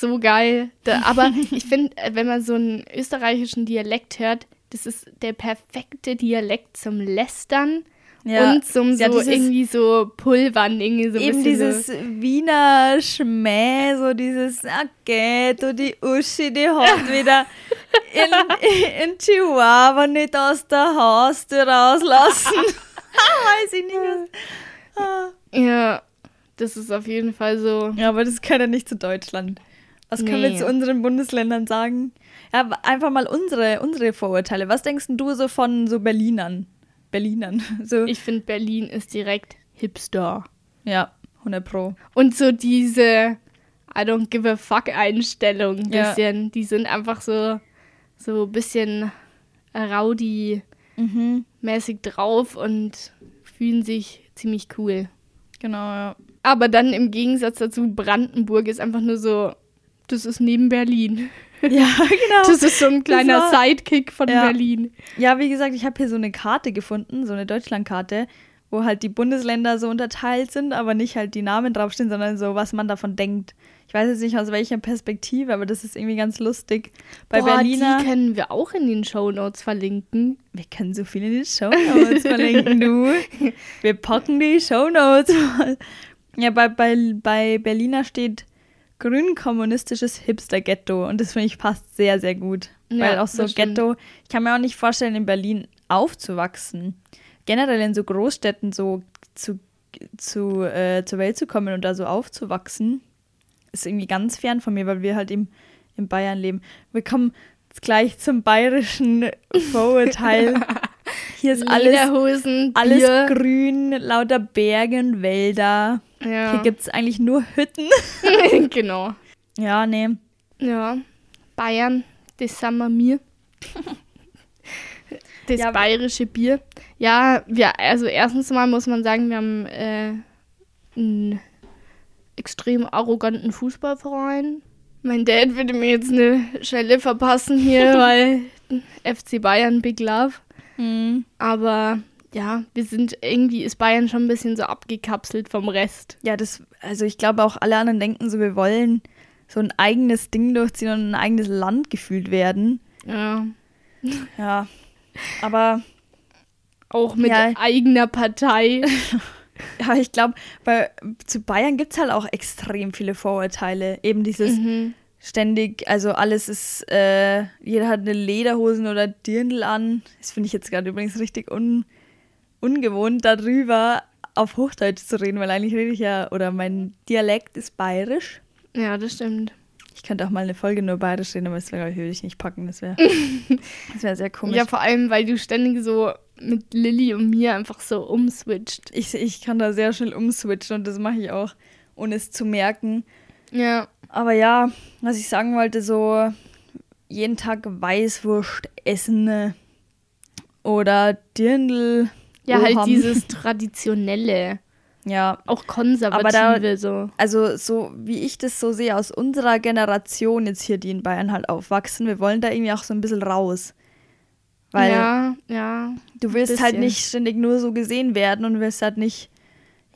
So geil. Da, aber ich finde, äh, wenn man so einen österreichischen Dialekt hört, das ist der perfekte Dialekt zum Lästern Ja. und zum so Ja, dieses- irgendwie so Pulvern, irgendwie so ein Eben dieses so. Wiener Schmäh, so dieses, okay, du die Uschi, die hat wieder in, in Chihuahua nicht aus der Haustür rauslassen. Weiß ich nicht. Was. Ah. Ja, das ist auf jeden Fall so. Ja, aber das gehört ja nicht zu Deutschland. Was können wir Nee. zu unseren Bundesländern sagen? Ja, einfach mal unsere, unsere Vorurteile. Was denkst du so von so Berlinern? Berlinern. So, Ich finde, Berlin ist direkt Hipster. ja, 100 Pro. Und so diese I don't give a fuck Einstellung, ein Ja. bisschen. Die sind einfach so, so ein bisschen rowdy-mäßig Mhm. drauf und fühlen sich ziemlich cool. Genau, ja. Aber dann im Gegensatz dazu, Brandenburg ist einfach nur so, das ist neben Berlin. Ja, genau. Das ist so ein kleiner war- Sidekick von Ja. Berlin. Ja, wie gesagt, ich habe hier so eine Karte gefunden, so eine Deutschlandkarte, wo halt die Bundesländer so unterteilt sind, aber nicht halt die Namen draufstehen, sondern so, was man davon denkt. Ich weiß jetzt nicht aus welcher Perspektive, aber das ist irgendwie ganz lustig. Bei Boah, Berliner. die können wir auch in den Shownotes verlinken. Wir können so viel in den Shownotes verlinken, du. Wir packen die Shownotes. Ja, bei, bei, bei Berliner steht grün-kommunistisches Hipster-Ghetto und das finde ich passt sehr, sehr gut. Ja, Weil auch so. Ghetto, ich kann mir auch nicht vorstellen, in Berlin aufzuwachsen. Generell in so Großstädten so zu, zu, äh, zur Welt zu kommen und da so aufzuwachsen, ist irgendwie ganz fern von mir, weil wir halt im, in Bayern leben. Wir kommen gleich zum bayerischen Vorurteil. Hier ist alles, alles Bier. grün, lauter Berge und Wälder. Ja. Hier gibt es eigentlich nur Hütten. genau. Ja, nee. Ja, Bayern, das sind wir mir. Das Ja. bayerische Bier. Ja, wir, also erstens mal muss man sagen, wir haben äh, einen extrem arroganten Fußballverein. Mein Dad würde mir jetzt eine Schelle verpassen hier, weil FC Bayern Big Love. Hm. Aber ja, wir sind irgendwie, ist Bayern schon ein bisschen so abgekapselt vom Rest. Ja, das, also ich glaube auch alle anderen denken so, wir wollen so ein eigenes Ding durchziehen und ein eigenes Land gefühlt werden. Ja. Ja. Aber Auch mit Ja. eigener Partei. ja, ich glaube, bei zu Bayern gibt es halt auch extrem viele Vorurteile. Eben dieses mhm. Ständig, also alles ist, äh, jeder hat eine Lederhosen oder Dirndl an. Das finde ich jetzt gerade übrigens richtig un, ungewohnt, darüber auf Hochdeutsch zu reden, weil eigentlich rede ich ja, oder mein Dialekt ist bayerisch. Ja, das stimmt. Ich könnte auch mal eine Folge nur bayerisch reden, aber das wäre, würde ich nicht packen. Das wäre das wär sehr komisch. Ja, vor allem, weil du ständig so mit Lilly und mir einfach so umswitcht. ich, ich kann da sehr schnell umswitchen und das mache ich auch, ohne es zu merken. Ja. Aber ja, was ich sagen wollte, so jeden Tag Weißwurst essen ne? oder Dirndl. Ja, halt haben. dieses Traditionelle. Ja, Auch konservative Aber da- so. also so wie ich das so sehe aus unserer Generation jetzt hier, die in Bayern halt aufwachsen, wir wollen da irgendwie auch so ein bisschen raus. Weil ja, ja. du willst bisschen. halt nicht ständig nur so gesehen werden und willst halt nicht,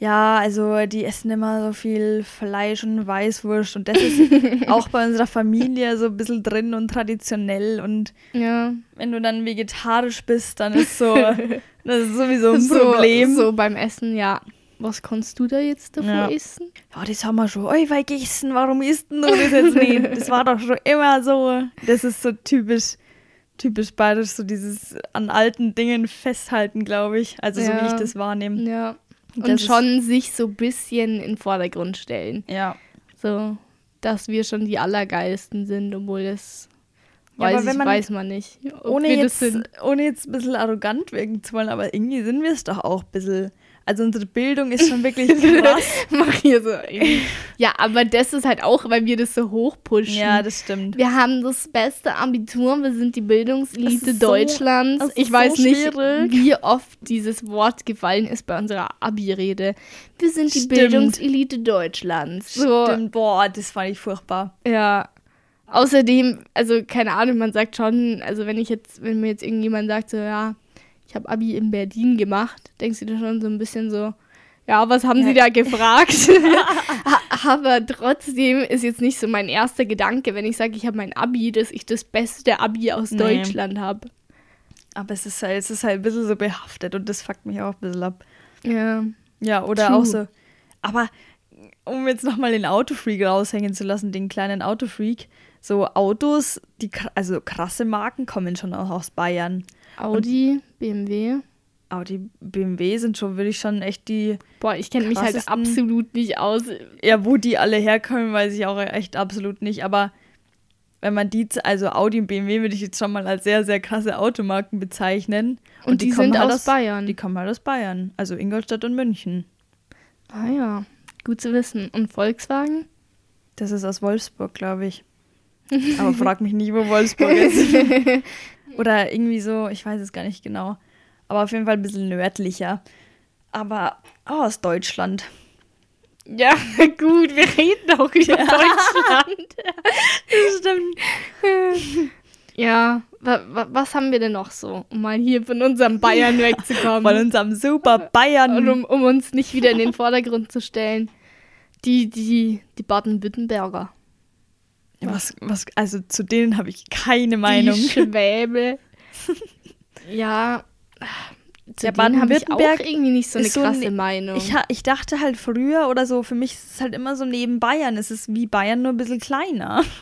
ja, also die essen immer so viel Fleisch und Weißwurst und das ist auch bei unserer Familie so ein bisschen drin und traditionell und Ja. wenn du dann vegetarisch bist, dann ist so, das ist sowieso ein so, Problem. So beim Essen, ja. Was kannst du da jetzt davon Ja. essen? Ja, das haben wir schon ewig gegessen, warum isst du das jetzt nicht? Das war doch schon immer so. Das ist so typisch, typisch bayerisch, so dieses an alten Dingen festhalten, glaube ich. Also so wie Ja. ich das wahrnehme. Ja. Und schon sich so ein bisschen in den Vordergrund stellen. Ja. So, dass wir schon die Allergeilsten sind, obwohl das Ja, weiß, aber wenn ich, man- weiß man nicht. Ohne jetzt, ohne jetzt ein bisschen arrogant wirken zu wollen, aber irgendwie sind wir es doch auch ein bisschen. Also unsere Bildung ist schon wirklich krass. Mach hier so. ja, aber das ist halt auch, weil wir das so hochpushen. ja, das stimmt. wir haben das beste Abitur, wir sind die Bildungselite so- Deutschlands. ist ich weiß so nicht, schwierig. wie oft dieses Wort gefallen ist bei unserer Abi-Rede. Wir sind die Stimmt. Bildungselite Deutschlands. So, Stimmt, boah, das fand ich furchtbar. Ja. Außerdem, also keine Ahnung, man sagt schon, also wenn ich jetzt, wenn mir jetzt irgendjemand sagt, so ja, ich habe Abi in Berlin gemacht, denkst du dir schon so ein bisschen so, ja, was haben sie da gefragt? Aber trotzdem ist jetzt nicht so mein erster Gedanke, wenn ich sage, ich habe mein Abi, dass ich das beste Abi aus Nee. Deutschland habe. Aber es ist halt, es ist halt ein bisschen so behaftet und das fuckt mich auch ein bisschen ab. Ja. Ja, oder True. auch so. Aber um jetzt nochmal den Autofreak raushängen zu lassen, den kleinen Autofreak, so Autos, die also krasse Marken kommen schon auch aus Bayern. Audi, BMW. Audi, BMW sind schon, würde ich schon echt die, Boah, ich kenne mich halt absolut nicht aus. ja, wo die alle herkommen, weiß ich auch echt absolut nicht. Aber wenn man die, also Audi und BMW würde ich jetzt schon mal als sehr, sehr krasse Automarken bezeichnen. Und, die, kommen sind halt aus Bayern. Die kommen halt aus Bayern, also Ingolstadt und München. ah ja, gut zu wissen. Und Volkswagen? Das ist aus Wolfsburg, glaube ich. Aber frag mich nicht, wo Wolfsburg ist. Oder irgendwie so, ich weiß es gar nicht genau. Aber auf jeden Fall ein bisschen nördlicher. Aber oh, aus Deutschland. Ja, gut, wir reden auch über Deutschland. Das stimmt. Ja, wa wa was haben wir denn noch so, um mal hier von unserem Bayern Von wegzukommen unserem super und Bayern. um, um uns nicht wieder in den Vordergrund zu stellen? Die, die, die Baden-Württemberger. Was, was, also zu denen habe ich keine Meinung. Die Schwäbe. ja, zu Ja, denen habe ich auch Baden-Württemberg irgendwie nicht so eine ist so krasse ne- Meinung. Ich, ich dachte halt früher oder so, für mich ist es halt immer so neben Bayern. Es ist wie Bayern nur ein bisschen kleiner.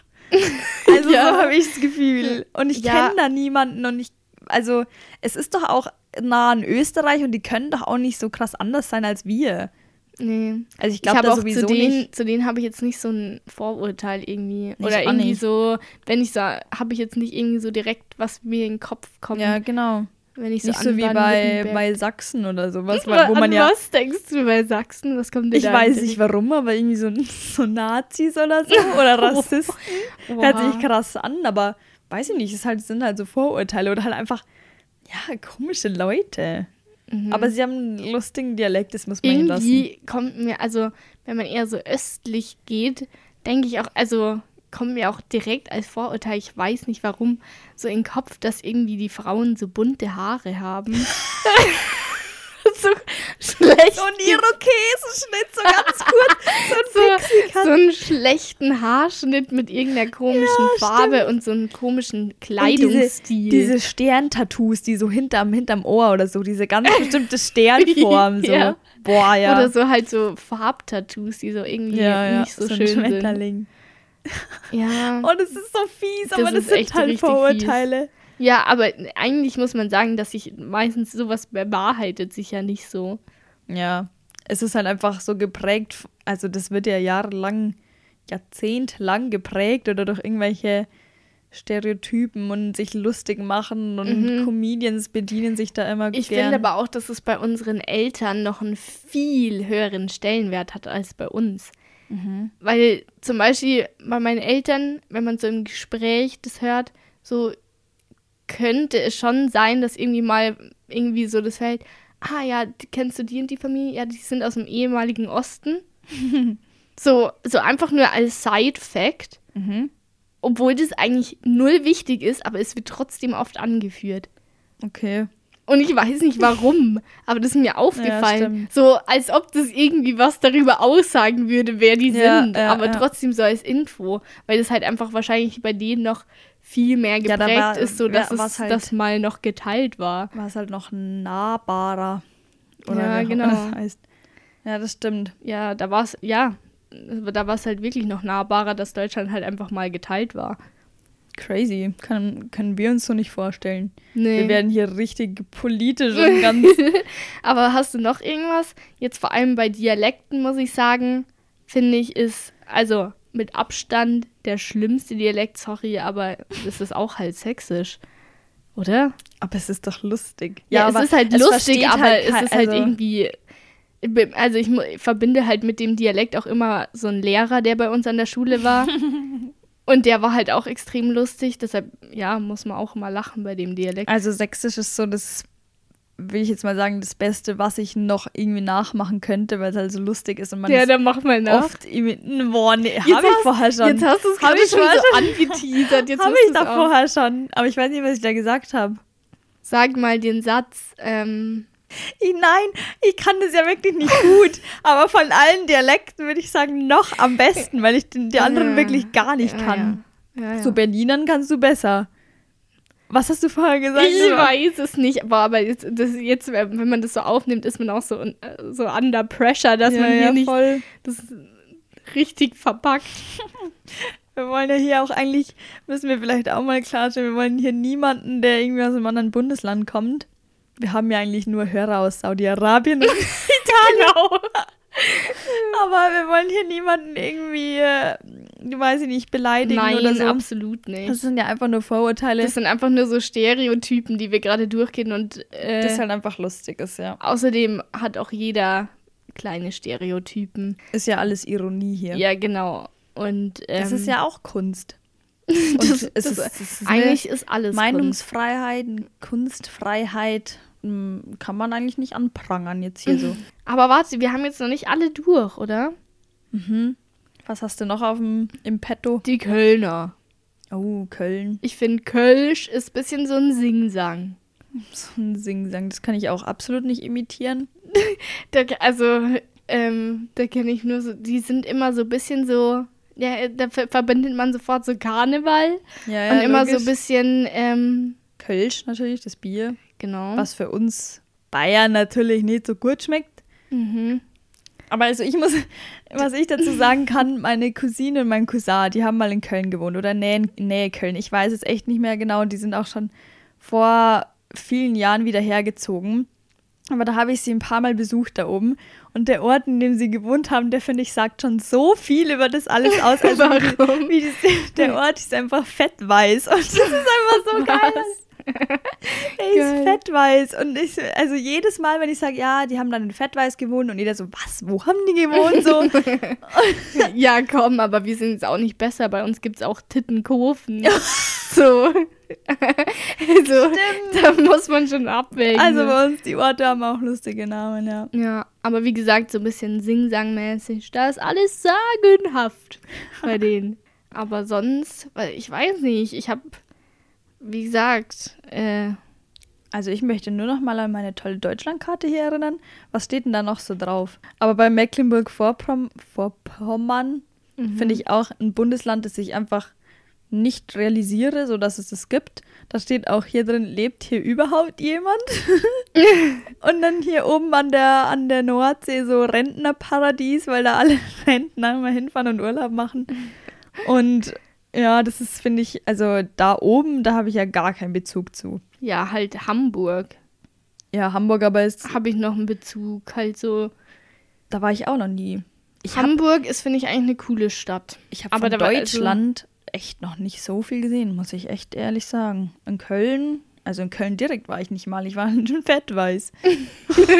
Also Ja. so habe ich das Gefühl. Und ich Ja. kenne da niemanden und ich, also es ist doch auch nah an Österreich und die können doch auch nicht so krass anders sein als wir. Nee. Also ich glaube sowieso zu denen, nicht. zu denen habe ich jetzt nicht so ein Vorurteil irgendwie. Ich Oder irgendwie nicht. so, wenn ich so, habe ich jetzt nicht irgendwie so direkt, was mir in den Kopf kommt, Ja, genau. wenn ich so Nicht so wie bei, bei Sachsen oder sowas, wo An man ja. was denkst du bei Sachsen? Was kommt dir Ich weiß nicht warum, aber irgendwie so, so Nazis oder so oder Rassisten. den- Hört sich krass an, aber weiß ich nicht, es halt, sind halt so Vorurteile oder halt einfach, ja, komische Leute. Mhm. Aber sie haben einen lustigen Dialekt, das muss man ihnen lassen. Irgendwie kommt mir, also wenn man eher so östlich geht, denke ich auch, also kommt mir auch direkt als Vorurteil, ich weiß nicht warum, so in den Kopf, dass irgendwie die Frauen so bunte Haare haben. so schlecht. So ein Irokesenschnitt, so ganz kurz. So ein so, so einen schlechten Haarschnitt mit irgendeiner komischen Ja, Farbe und so einem komischen Und Kleidungsstil. Diese, diese Sterntattoos, die so hinterm, hinterm Ohr oder so, diese ganz bestimmte Sternform. So. Ja. Boah, ja. Oder so halt so Farbtattoos, die so irgendwie ja, nicht so, schön sind. Schmetterling. Ja. Oh, das ist so fies, Das aber das sind halt Vorurteile. Ja, aber eigentlich muss man sagen, dass sich meistens sowas bewahrheitet sich ja nicht so. Ja, es ist halt einfach so geprägt, also das wird ja jahrelang, jahrzehntelang geprägt oder durch irgendwelche Stereotypen und sich lustig machen und Comedians bedienen sich da immer Mhm. Ich finde aber auch, dass es bei unseren Eltern noch einen viel höheren Stellenwert hat als bei uns. Mhm. Weil zum Beispiel bei meinen Eltern, wenn man so im Gespräch das hört, so könnte es schon sein, dass irgendwie mal irgendwie so das fällt, ah ja, kennst du die und die Familie? Ja, die sind aus dem ehemaligen Osten. so, so einfach nur als Side-Fact, Mhm. obwohl das eigentlich null wichtig ist, aber es wird trotzdem oft angeführt. Okay. Und ich weiß nicht warum, aber das ist mir aufgefallen. stimmt. so als ob das irgendwie was darüber aussagen würde, wer die Ja, sind. ja, aber ja. trotzdem so als Info, weil das halt einfach wahrscheinlich bei denen noch viel mehr Ja, geprägt da war- ist, so ja, dass war's es halt- das mal noch geteilt war. War es halt noch nahbarer. Ja, wie auch genau. das heißt. Ja, das stimmt. Ja, da war es, ja, da war es halt wirklich noch nahbarer, dass Deutschland halt einfach mal geteilt war. Crazy. Kann, können wir uns so nicht vorstellen. Nee. Wir werden hier richtig politisch und ganz. Aber hast du noch irgendwas? Jetzt vor allem bei Dialekten, muss ich sagen, finde ich, ist, also mit Abstand der schlimmste Dialekt, sorry, aber das ist auch halt sächsisch. Oder? aber es ist doch lustig. Ja, es aber ist halt es lustig, aber halt es ist halt also- irgendwie. Also ich verbinde halt mit dem Dialekt auch immer so einen Lehrer, der bei uns an der Schule war. Und der war halt auch extrem lustig, deshalb, ja, muss man auch immer lachen bei dem Dialekt. Also Sächsisch ist so das, will ich jetzt mal sagen, das Beste, was ich noch irgendwie nachmachen könnte, weil es halt so lustig ist und man ja, dann mach mal nach. oft imitieren. Boah, nee, habe ich vorher schon. Jetzt hast du es Hab gerade ich schon vorher so angeteasert. Jetzt Habe ich da auch. vorher schon. Aber ich weiß nicht, was ich da gesagt habe. Sag mal den Satz. Ähm, Ich, nein, ich kann das ja wirklich nicht gut. aber von allen Dialekten würde ich sagen, noch am besten, weil ich den, die anderen Ja. wirklich gar nicht ja, kann. Ja. So Berlinern kannst du besser. Was hast du vorher gesagt? Ich weiß es nicht, aber, aber jetzt, das jetzt, wenn man das so aufnimmt, ist man auch so, äh, so under pressure, dass ja, man hier ja, nicht voll. das richtig verpackt. Wir wollen ja hier auch eigentlich, müssen wir vielleicht auch mal klarstellen, wir wollen hier niemanden, der irgendwie aus einem anderen Bundesland kommt. Wir haben ja eigentlich nur Hörer aus Saudi-Arabien und genau. Aber wir wollen hier niemanden irgendwie, äh, weiß ich nicht, beleidigen Nein, oder so. absolut nicht. Das sind ja einfach nur Vorurteile. Das sind einfach nur so Stereotypen, die wir gerade durchgehen und äh, das halt einfach lustig ist, ja. außerdem hat auch jeder kleine Stereotypen. Ist ja alles Ironie hier. Ja, genau. Und ähm, Das ist ja auch Kunst. Und das, es das, ist, es ist eigentlich ist alles Kunst. Meinungsfreiheit, Kunstfreiheit m, kann man eigentlich nicht anprangern jetzt hier so. Aber warte, wir haben jetzt noch nicht alle durch, oder? Mhm. Was hast du noch auf dem im Petto? Die Kölner. Oh, Köln. Ich finde, Kölsch ist ein bisschen so ein Singsang. So ein Singsang, das kann ich auch absolut nicht imitieren. Da, also, ähm, da kenne ich nur so, die sind immer so ein bisschen so, ja, da ver verbindet man sofort so Karneval Ja, und immer so ein logisch. bisschen, ähm, Kölsch natürlich, das Bier, genau. was für uns Bayern natürlich nicht so gut schmeckt. Mhm. Aber also ich muss, was ich dazu sagen kann, meine Cousine und mein Cousin, die haben mal in Köln gewohnt oder Nähe, Nähe Köln. Ich weiß es echt nicht mehr genau. Die sind auch schon vor vielen Jahren wieder hergezogen. Aber da habe ich sie ein paar Mal besucht da oben. Und der Ort, in dem sie gewohnt haben, der finde ich sagt schon so viel über das alles aus. Also Warum? Wie, wie das, der Ort ist einfach fettweiß. Und das ist einfach so geil. Er ist fettweiß. Und ich, also jedes Mal, wenn ich sage, ja, die haben dann in Fettweiß gewohnt und jeder so, was, wo haben die gewohnt? So, Ja, komm, aber wir sind jetzt auch nicht besser. Bei uns gibt es auch Tittenkofen. so. also, da muss man schon abwägen. also bei uns, die Orte haben auch lustige Namen, ja. Ja, aber wie gesagt, so ein bisschen Sing-Sang-mäßig. Da ist alles sagenhaft bei denen. Aber sonst, weil ich weiß nicht, ich habe, wie gesagt, äh, Also ich möchte nur noch mal an meine tolle Deutschlandkarte hier erinnern. Was steht denn da noch so drauf? Aber bei Mecklenburg-Vorpommern mhm. finde ich auch ein Bundesland, das ich einfach nicht realisiere, so dass es es gibt. Da steht auch hier drin, lebt hier überhaupt jemand? und dann hier oben an der, an der Nordsee so Rentnerparadies, weil da alle Rentner immer hinfahren und Urlaub machen. Und ja, das ist, finde ich, also da oben, da habe ich ja gar keinen Bezug zu. Ja, halt Hamburg. Ja, Hamburg, aber ist. Habe ich noch einen Bezug, halt so. Da war ich auch noch nie. Ich Hamburg hab, ist, finde ich, eigentlich eine coole Stadt. Ich habe von Deutschland also, echt noch nicht so viel gesehen, muss ich echt ehrlich sagen. In Köln, also in Köln direkt war ich nicht mal, ich war schon fettweiß.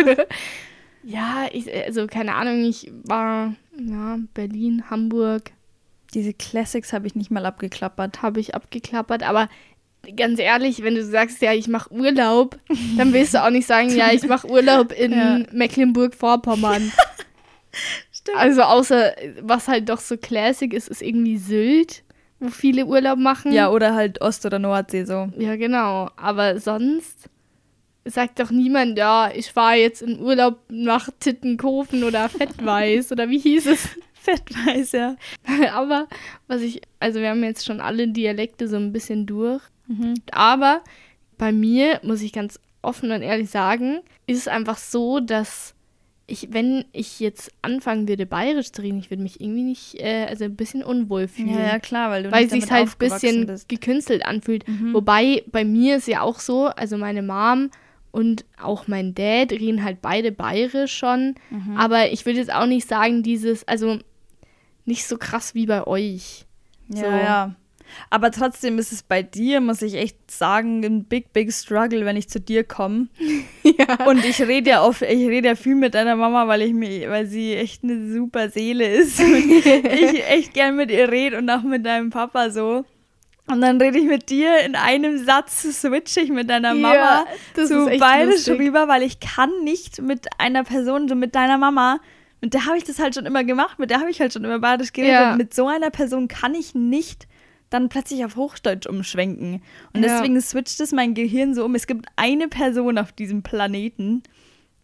ja, ich, also keine Ahnung, ich war ja, Berlin, Hamburg. Diese Classics habe ich nicht mal abgeklappert. Habe ich abgeklappert, aber ganz ehrlich, wenn du sagst, ja, ich mache Urlaub, dann willst du auch nicht sagen, ja, ich mache Urlaub in ja. Mecklenburg-Vorpommern. also außer, was halt doch so Classic ist, ist irgendwie Sylt, wo viele Urlaub machen. Ja, oder halt Ost- oder Nordsee so. Ja, genau. Aber sonst sagt doch niemand, ja, ich fahre jetzt in Urlaub nach Tittenkofen oder Fettweiß oder wie hieß es? Fettweiß, ja. Aber was ich, also wir haben jetzt schon alle Dialekte so ein bisschen durch. Mhm. Aber bei mir, muss ich ganz offen und ehrlich sagen, ist es einfach so, dass ich, wenn ich jetzt anfangen würde, bayerisch zu reden, ich würde mich irgendwie nicht, äh, also ein bisschen unwohl fühlen. Ja, ja klar, weil du Weil es sich halt ein bisschen bist. gekünstelt anfühlt. Mhm. Wobei bei mir ist ja auch so, also meine Mom und auch mein Dad reden halt beide bayerisch schon. Mhm. Aber ich würde jetzt auch nicht sagen, dieses, also nicht so krass wie bei euch. Ja, so. ja. Aber trotzdem ist es bei dir, muss ich echt sagen, ein big, big struggle, wenn ich zu dir komme. ja. Und ich rede ja oft, ich rede ja viel mit deiner Mama, weil ich mir, weil sie echt eine super Seele ist. Und ich echt gern mit ihr rede und auch mit deinem Papa so. Und dann rede ich mit dir in einem Satz, switche ich mit deiner Mama ja, zu bayerisch rüber, weil ich kann nicht mit einer Person, so mit deiner Mama, mit der habe ich das halt schon immer gemacht, mit der habe ich halt schon immer bayerisch geredet. Ja. Und mit so einer Person kann ich nicht dann plötzlich auf Hochdeutsch umschwenken. Und ja. deswegen switcht es mein Gehirn so um. Es gibt eine Person auf diesem Planeten,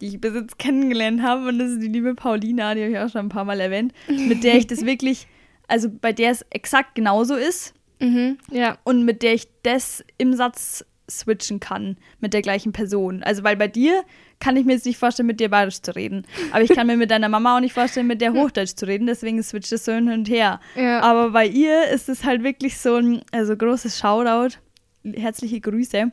die ich bis jetzt kennengelernt habe, und das ist die liebe Paulina, die habe ich auch schon ein paar Mal erwähnt, mit der ich das wirklich, also bei der es exakt genauso ist. Mhm, ja. Und mit der ich das im Satz switchen kann mit der gleichen Person. Also weil bei dir kann ich mir jetzt nicht vorstellen, mit dir bayerisch zu reden. Aber ich kann mir mit deiner Mama auch nicht vorstellen, mit der Hochdeutsch zu reden. Deswegen switcht es so hin und her. Ja. Aber bei ihr ist es halt wirklich so ein also großes Shoutout. Herzliche Grüße,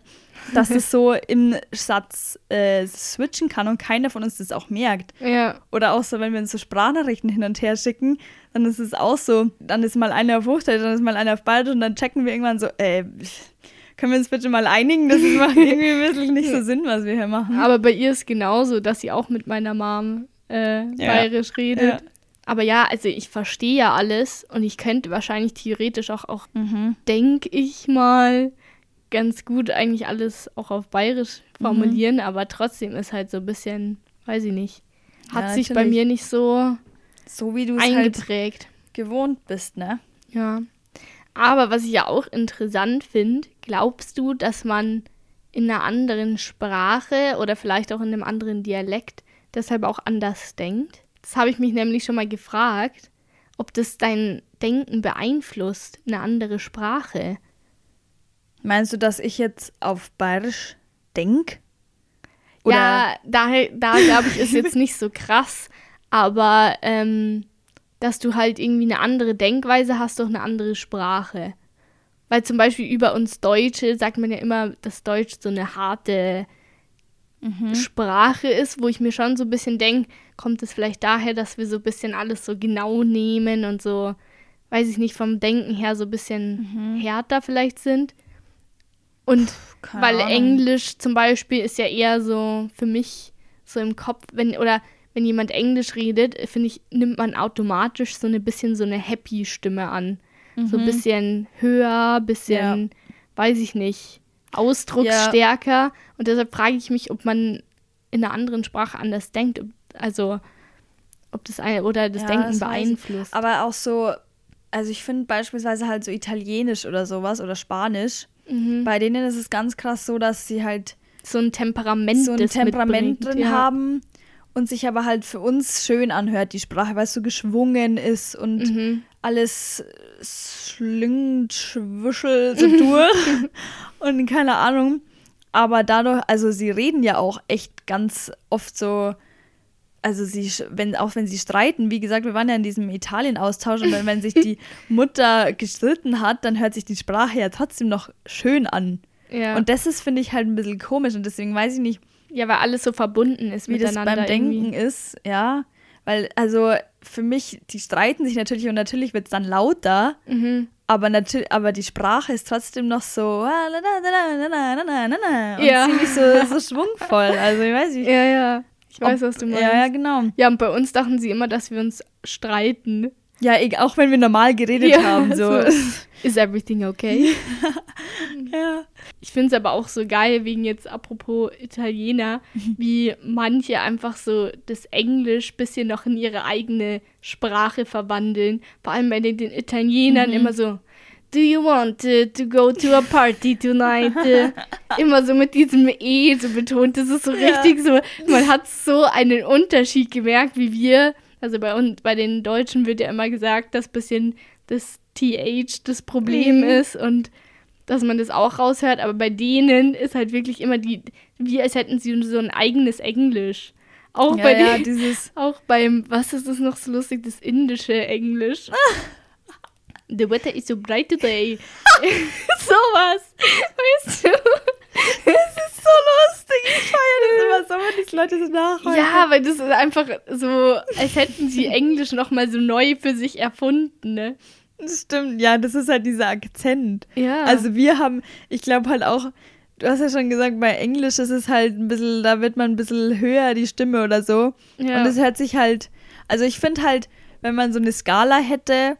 dass es so im Satz äh, switchen kann und keiner von uns das auch merkt. Ja. Oder auch so, wenn wir uns so Sprachnachrichten hin und her schicken, dann ist es auch so, dann ist mal einer auf Hochdeutsch, dann ist mal einer auf Bayerisch und dann checken wir irgendwann so, äh, können wir uns bitte mal einigen? Das macht irgendwie ein bisschen nicht so Sinn, was wir hier machen. Aber bei ihr ist genauso, dass sie auch mit meiner Mom äh, bayerisch ja. redet. Ja. Aber ja, also ich verstehe ja alles und ich könnte wahrscheinlich theoretisch auch, auch mhm. denke ich mal, ganz gut eigentlich alles auch auf bayerisch formulieren, mhm. aber trotzdem ist halt so ein bisschen, weiß ich nicht, hat ja, sich bei mir nicht so, so wie du es. Halt gewohnt bist, ne? Ja. Aber was ich ja auch interessant finde, glaubst du, dass man in einer anderen Sprache oder vielleicht auch in einem anderen Dialekt deshalb auch anders denkt? Das habe ich mich nämlich schon mal gefragt, ob das dein Denken beeinflusst, eine andere Sprache. Meinst du, dass ich jetzt auf Bayerisch denke? Ja, da, da glaube ich, ist jetzt nicht so krass, aber ähm, dass du halt irgendwie eine andere Denkweise hast durch eine andere Sprache. Weil zum Beispiel über uns Deutsche sagt man ja immer, dass Deutsch so eine harte mhm. Sprache ist, wo ich mir schon so ein bisschen denke, kommt es vielleicht daher, dass wir so ein bisschen alles so genau nehmen und so, weiß ich nicht, vom Denken her so ein bisschen mhm. härter vielleicht sind. Und Puh, weil Ahnung. Englisch zum Beispiel ist ja eher so für mich so im Kopf, wenn, oder wenn jemand Englisch redet, finde ich, nimmt man automatisch so ein bisschen so eine Happy-Stimme an. Mhm. So ein mhm. bisschen höher, bisschen, ja. weiß ich nicht, ausdrucksstärker. Ja. Und deshalb frage ich mich, ob man in einer anderen Sprache anders denkt. Also, ob das ein, oder das ja, Denken das beeinflusst. Aber auch so, also ich finde beispielsweise halt so Italienisch oder sowas oder Spanisch. Mhm. Bei denen ist es ganz krass so, dass sie halt so ein Temperament, so ein Temperament drin ja. haben und sich aber halt für uns schön anhört, die Sprache, weil es so geschwungen ist und mhm. alles schlingt, schwuschelt so durch und keine Ahnung. Aber dadurch, also sie reden ja auch echt ganz oft so, also sie, wenn, auch wenn sie streiten, wie gesagt, wir waren ja in diesem Italien-Austausch und wenn, wenn sich die Mutter gestritten hat, dann hört sich die Sprache ja trotzdem noch schön an. Ja. Und das ist, finde ich, halt ein bisschen komisch und deswegen weiß ich nicht. Ja, weil alles so verbunden ist wie miteinander. Wie das beim irgendwie. Denken ist, ja. Weil, also für mich, die streiten sich natürlich und natürlich wird es dann lauter, mhm. aber, natürlich, aber die Sprache ist trotzdem noch so und ja. ziemlich so, so schwungvoll. Also ich weiß nicht. Ja, ja. Ich weiß, Ob, was du meinst. Ja, ja, genau. Ja, und bei uns dachten sie immer, dass wir uns streiten. Ja, auch wenn wir normal geredet ja, haben. So. so. Is everything okay? ja. Ich finde es aber auch so geil, wegen jetzt apropos Italiener, wie manche einfach so das Englisch bisschen noch in ihre eigene Sprache verwandeln. Vor allem bei den, den Italienern mhm. immer so. Do you want to go to a party tonight? Immer so mit diesem E so betont. Das ist so ja. richtig so. Man hat so einen Unterschied gemerkt, wie wir. Also bei uns, bei den Deutschen wird ja immer gesagt, dass bisschen das TH das Problem mhm. ist und dass man das auch raushört. Aber bei denen ist halt wirklich immer die, wie als hätten sie so ein eigenes Englisch. Auch ja, bei ja, den, dieses auch beim, was ist das noch so lustig, das indische Englisch. The weather is so bright today. Sowas. Weißt du? Das ist so lustig. Ich feiere das immer so, wenn die Leute so nachholen. Ja, weil das ist einfach so, als hätten sie Englisch nochmal so neu für sich erfunden, ne? Das stimmt, ja, das ist halt dieser Akzent. Ja. Also wir haben, ich glaube halt auch, du hast ja schon gesagt, bei Englisch ist es halt ein bisschen, da wird man ein bisschen höher, die Stimme oder so. Ja. Und es hört sich halt, also ich finde halt, wenn man so eine Skala hätte,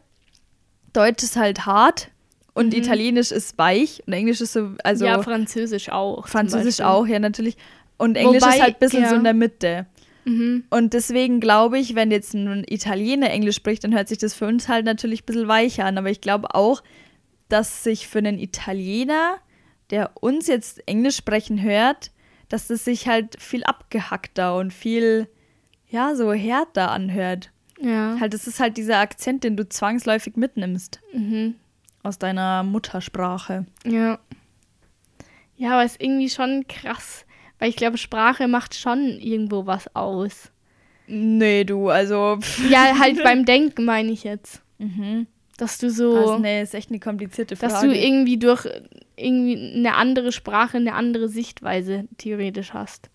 Deutsch ist halt hart und mhm. Italienisch ist weich und Englisch ist so, also. Ja, Französisch auch. Französisch auch, ja, natürlich. Und Englisch Wobei, ist halt ein bisschen ja. so in der Mitte. Mhm. Und deswegen glaube ich, wenn jetzt ein Italiener Englisch spricht, dann hört sich das für uns halt natürlich ein bisschen weicher an. Aber ich glaube auch, dass sich für einen Italiener, der uns jetzt Englisch sprechen hört, dass das sich halt viel abgehackter und viel, ja, so härter anhört. Ja. Halt, es ist halt dieser Akzent, den du zwangsläufig mitnimmst. Mhm. Aus deiner Muttersprache. Ja. Ja, aber es ist irgendwie schon krass. Weil ich glaube, Sprache macht schon irgendwo was aus. Nee, du, also. Ja, halt beim Denken meine ich jetzt. Mhm. Dass du so. Also, nee, ist echt eine komplizierte Frage. Dass du irgendwie durch irgendwie eine andere Sprache, eine andere Sichtweise theoretisch hast.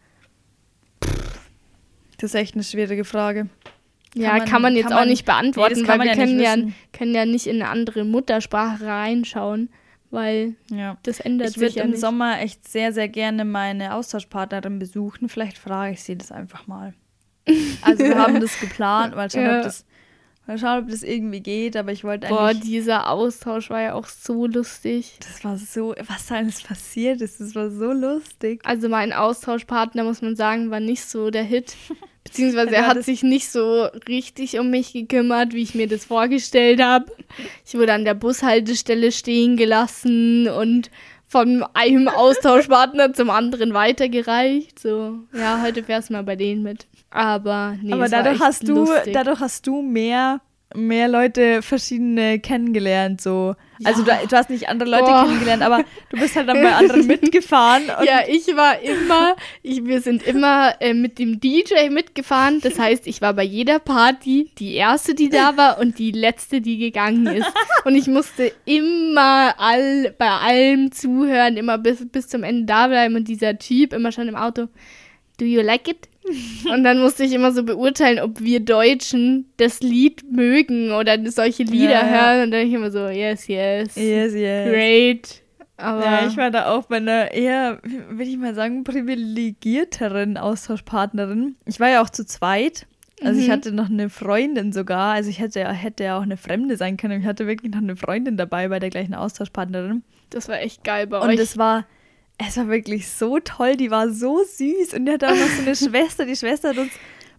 Das ist echt eine schwierige Frage. Ja, kann man, kann man jetzt kann auch man, nicht beantworten, nee, weil wir ja können, ja, können ja nicht in eine andere Muttersprache reinschauen, weil ja. das ändert ich sich ja im Sommer echt sehr, sehr gerne meine Austauschpartnerin besuchen. Vielleicht frage ich sie das einfach mal. Also wir haben das geplant, mal schauen, ja. ob das Mal schauen, ob das irgendwie geht, aber ich wollte eigentlich. Boah, dieser Austausch war ja auch so lustig. Das war so, was da alles passiert ist, das war so lustig. Also mein Austauschpartner, muss man sagen, war nicht so der Hit. Beziehungsweise er hat sich nicht so richtig um mich gekümmert, wie ich mir das vorgestellt habe. Ich wurde an der Bushaltestelle stehen gelassen und von einem Austauschpartner zum anderen weitergereicht. So, ja, heute fährst du mal bei denen mit. Aber nee, Aber dadurch hast du, lustig. dadurch hast du mehr mehr Leute verschiedene kennengelernt, so. Ja. Also du, du, hast nicht andere Leute Boah. kennengelernt, aber du bist halt dann bei anderen mitgefahren. ja, ich war immer, ich, wir sind immer äh, mit dem DJ mitgefahren. Das heißt, ich war bei jeder Party die erste, die da war und die letzte, die gegangen ist. Und ich musste immer all, bei allem zuhören, immer bis, bis zum Ende da bleiben und dieser Typ immer schon im Auto. Do you like it? Und dann musste ich immer so beurteilen, ob wir Deutschen das Lied mögen oder solche Lieder ja, hören. Und dann ich immer so, yes, yes. Yes, yes. Great. Aber ja, ich war da auch bei einer eher, würde ich mal sagen, privilegierteren Austauschpartnerin. Ich war ja auch zu zweit. Also mhm. ich hatte noch eine Freundin sogar. Also ich hätte, hätte ja auch eine Fremde sein können. Ich hatte wirklich noch eine Freundin dabei bei der gleichen Austauschpartnerin. Das war echt geil bei und euch. Und es war es war wirklich so toll, die war so süß und die hatte auch noch so eine Schwester. Die Schwester hat uns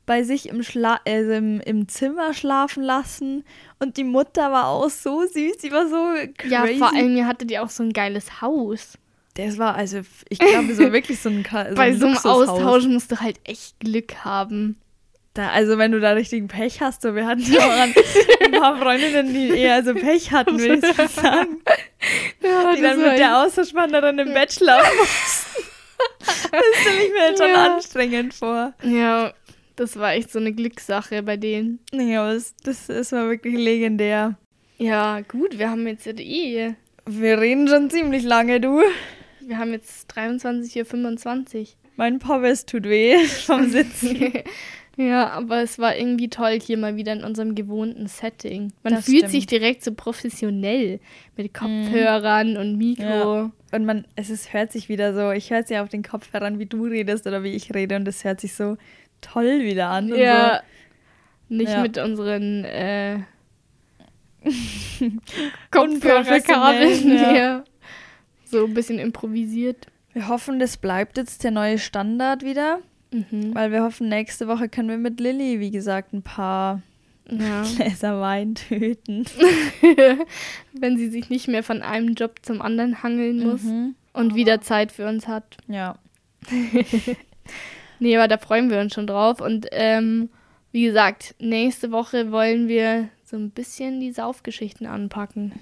bei sich im, Schla also im, im Zimmer schlafen lassen und die Mutter war auch so süß, die war so crazy. Ja, vor allem hatte die auch so ein geiles Haus. Das war also, ich glaube, so wirklich so ein, so Bei ein so einem. Austausch musst du halt echt Glück haben. Da, also wenn du da richtigen Pech hast, so wir hatten ja auch an, ein paar Freundinnen, die eher so Pech hatten, will ich mal sagen. Ja, Die dann mit der Austauschwanderin im Bachelor mussten. Das stelle ich mir jetzt schon Ja. anstrengend vor. Ja, das war echt so eine Glückssache bei denen. Aber das, das, das war wirklich legendär. Ja, gut, wir haben jetzt eh. Wir reden schon ziemlich lange, du. Wir haben jetzt 23.25 Uhr. Mein Pommes tut weh vom Sitzen. Ja, aber es war irgendwie toll hier mal wieder in unserem gewohnten Setting. Man Das fühlt stimmt. sich direkt so professionell mit Kopfhörern und Mikro. Ja. Und man, es ist, hört sich wieder so, ich höre es ja auf den Kopfhörern, wie du redest oder wie ich rede und es hört sich so toll wieder an. Ja. Nicht Ja. mit unseren äh, Kopfhörerkabeln ja. hier. So ein bisschen improvisiert. So. Wir hoffen, das bleibt jetzt der neue Standard wieder, Mhm. weil wir hoffen, nächste Woche können wir mit Lilly, wie gesagt, ein paar Ja. Gläser Wein töten. Wenn sie sich nicht mehr von einem Job zum anderen hangeln muss Mhm. und wieder Zeit für uns hat. Ja. Nee, aber da freuen wir uns schon drauf. Und ähm, wie gesagt, nächste Woche wollen wir so ein bisschen die Saufgeschichten anpacken.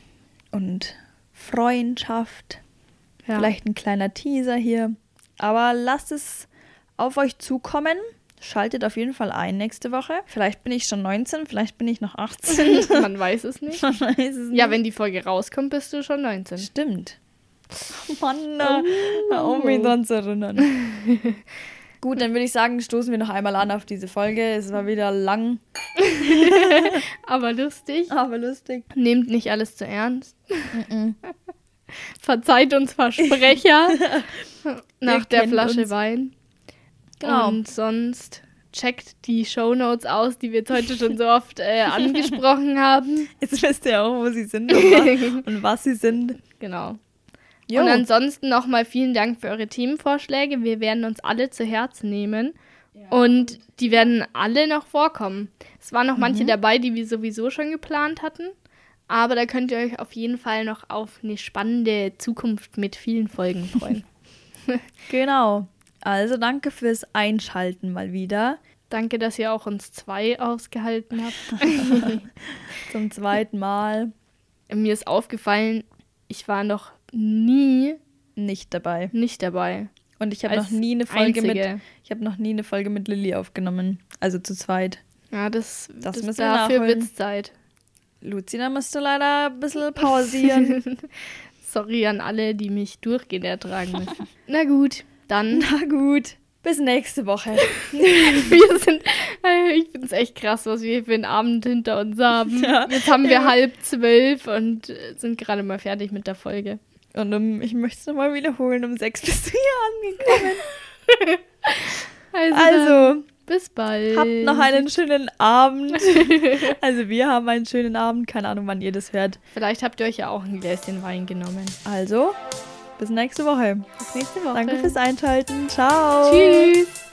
Und Freundschaft. Ja. Vielleicht ein kleiner Teaser hier. Aber lasst es auf euch zukommen. Schaltet auf jeden Fall ein nächste Woche. Vielleicht bin ich schon 19, vielleicht bin ich noch 18. Man weiß es nicht. Man weiß es Ja, nicht. wenn die Folge rauskommt, bist du schon 19. Stimmt. Oh Mann, auf mich dran zu erinnern. Gut, dann würde ich sagen, stoßen wir noch einmal an auf diese Folge. Es war wieder lang, Aber lustig. aber lustig. Nehmt nicht alles zu ernst. Verzeiht uns Versprecher nach der Flasche uns. Wein. Genau. Und sonst checkt die Shownotes aus, die wir jetzt heute schon so oft äh, angesprochen haben. Jetzt wisst ihr auch, wo sie sind und was, und was sie sind. Genau. Jo. Und ansonsten nochmal vielen Dank für eure Themenvorschläge. Wir werden uns alle zu Herzen nehmen. Und die werden alle noch vorkommen. Es waren noch manche Mhm. dabei, die wir sowieso schon geplant hatten. Aber da könnt ihr euch auf jeden Fall noch auf eine spannende Zukunft mit vielen Folgen freuen. Genau. Also danke fürs Einschalten mal wieder. Danke, dass ihr auch uns zwei ausgehalten habt. Zum zweiten Mal Mir ist aufgefallen, ich war noch nie nicht dabei. nicht dabei. Und ich habe noch nie eine Folge Einzige. mit. Ich habe noch nie eine Folge mit Lilly aufgenommen. Also zu zweit. Ja, das, Das das, müssen wir dafür wird's Zeit. Lucina musste leider ein bisschen pausieren. Sorry an alle, die mich durchgehend ertragen müssen. Na gut, dann. Na gut. Bis nächste Woche. Wir sind, äh, ich finde es echt krass, was wir für einen Abend hinter uns haben. Ja. Jetzt haben wir halb zwölf und äh, sind gerade mal fertig mit der Folge. Und um, ich möchte es nochmal wiederholen, um sechs bist du hier angekommen. Also, Also, bis bald. habt noch einen schönen Abend. Also, wir haben einen schönen Abend. Keine Ahnung, wann ihr das hört. Vielleicht habt ihr euch ja auch ein Gläschen Wein genommen. Also, bis nächste Woche. Bis nächste Woche. Danke fürs Einschalten. Ciao. Tschüss.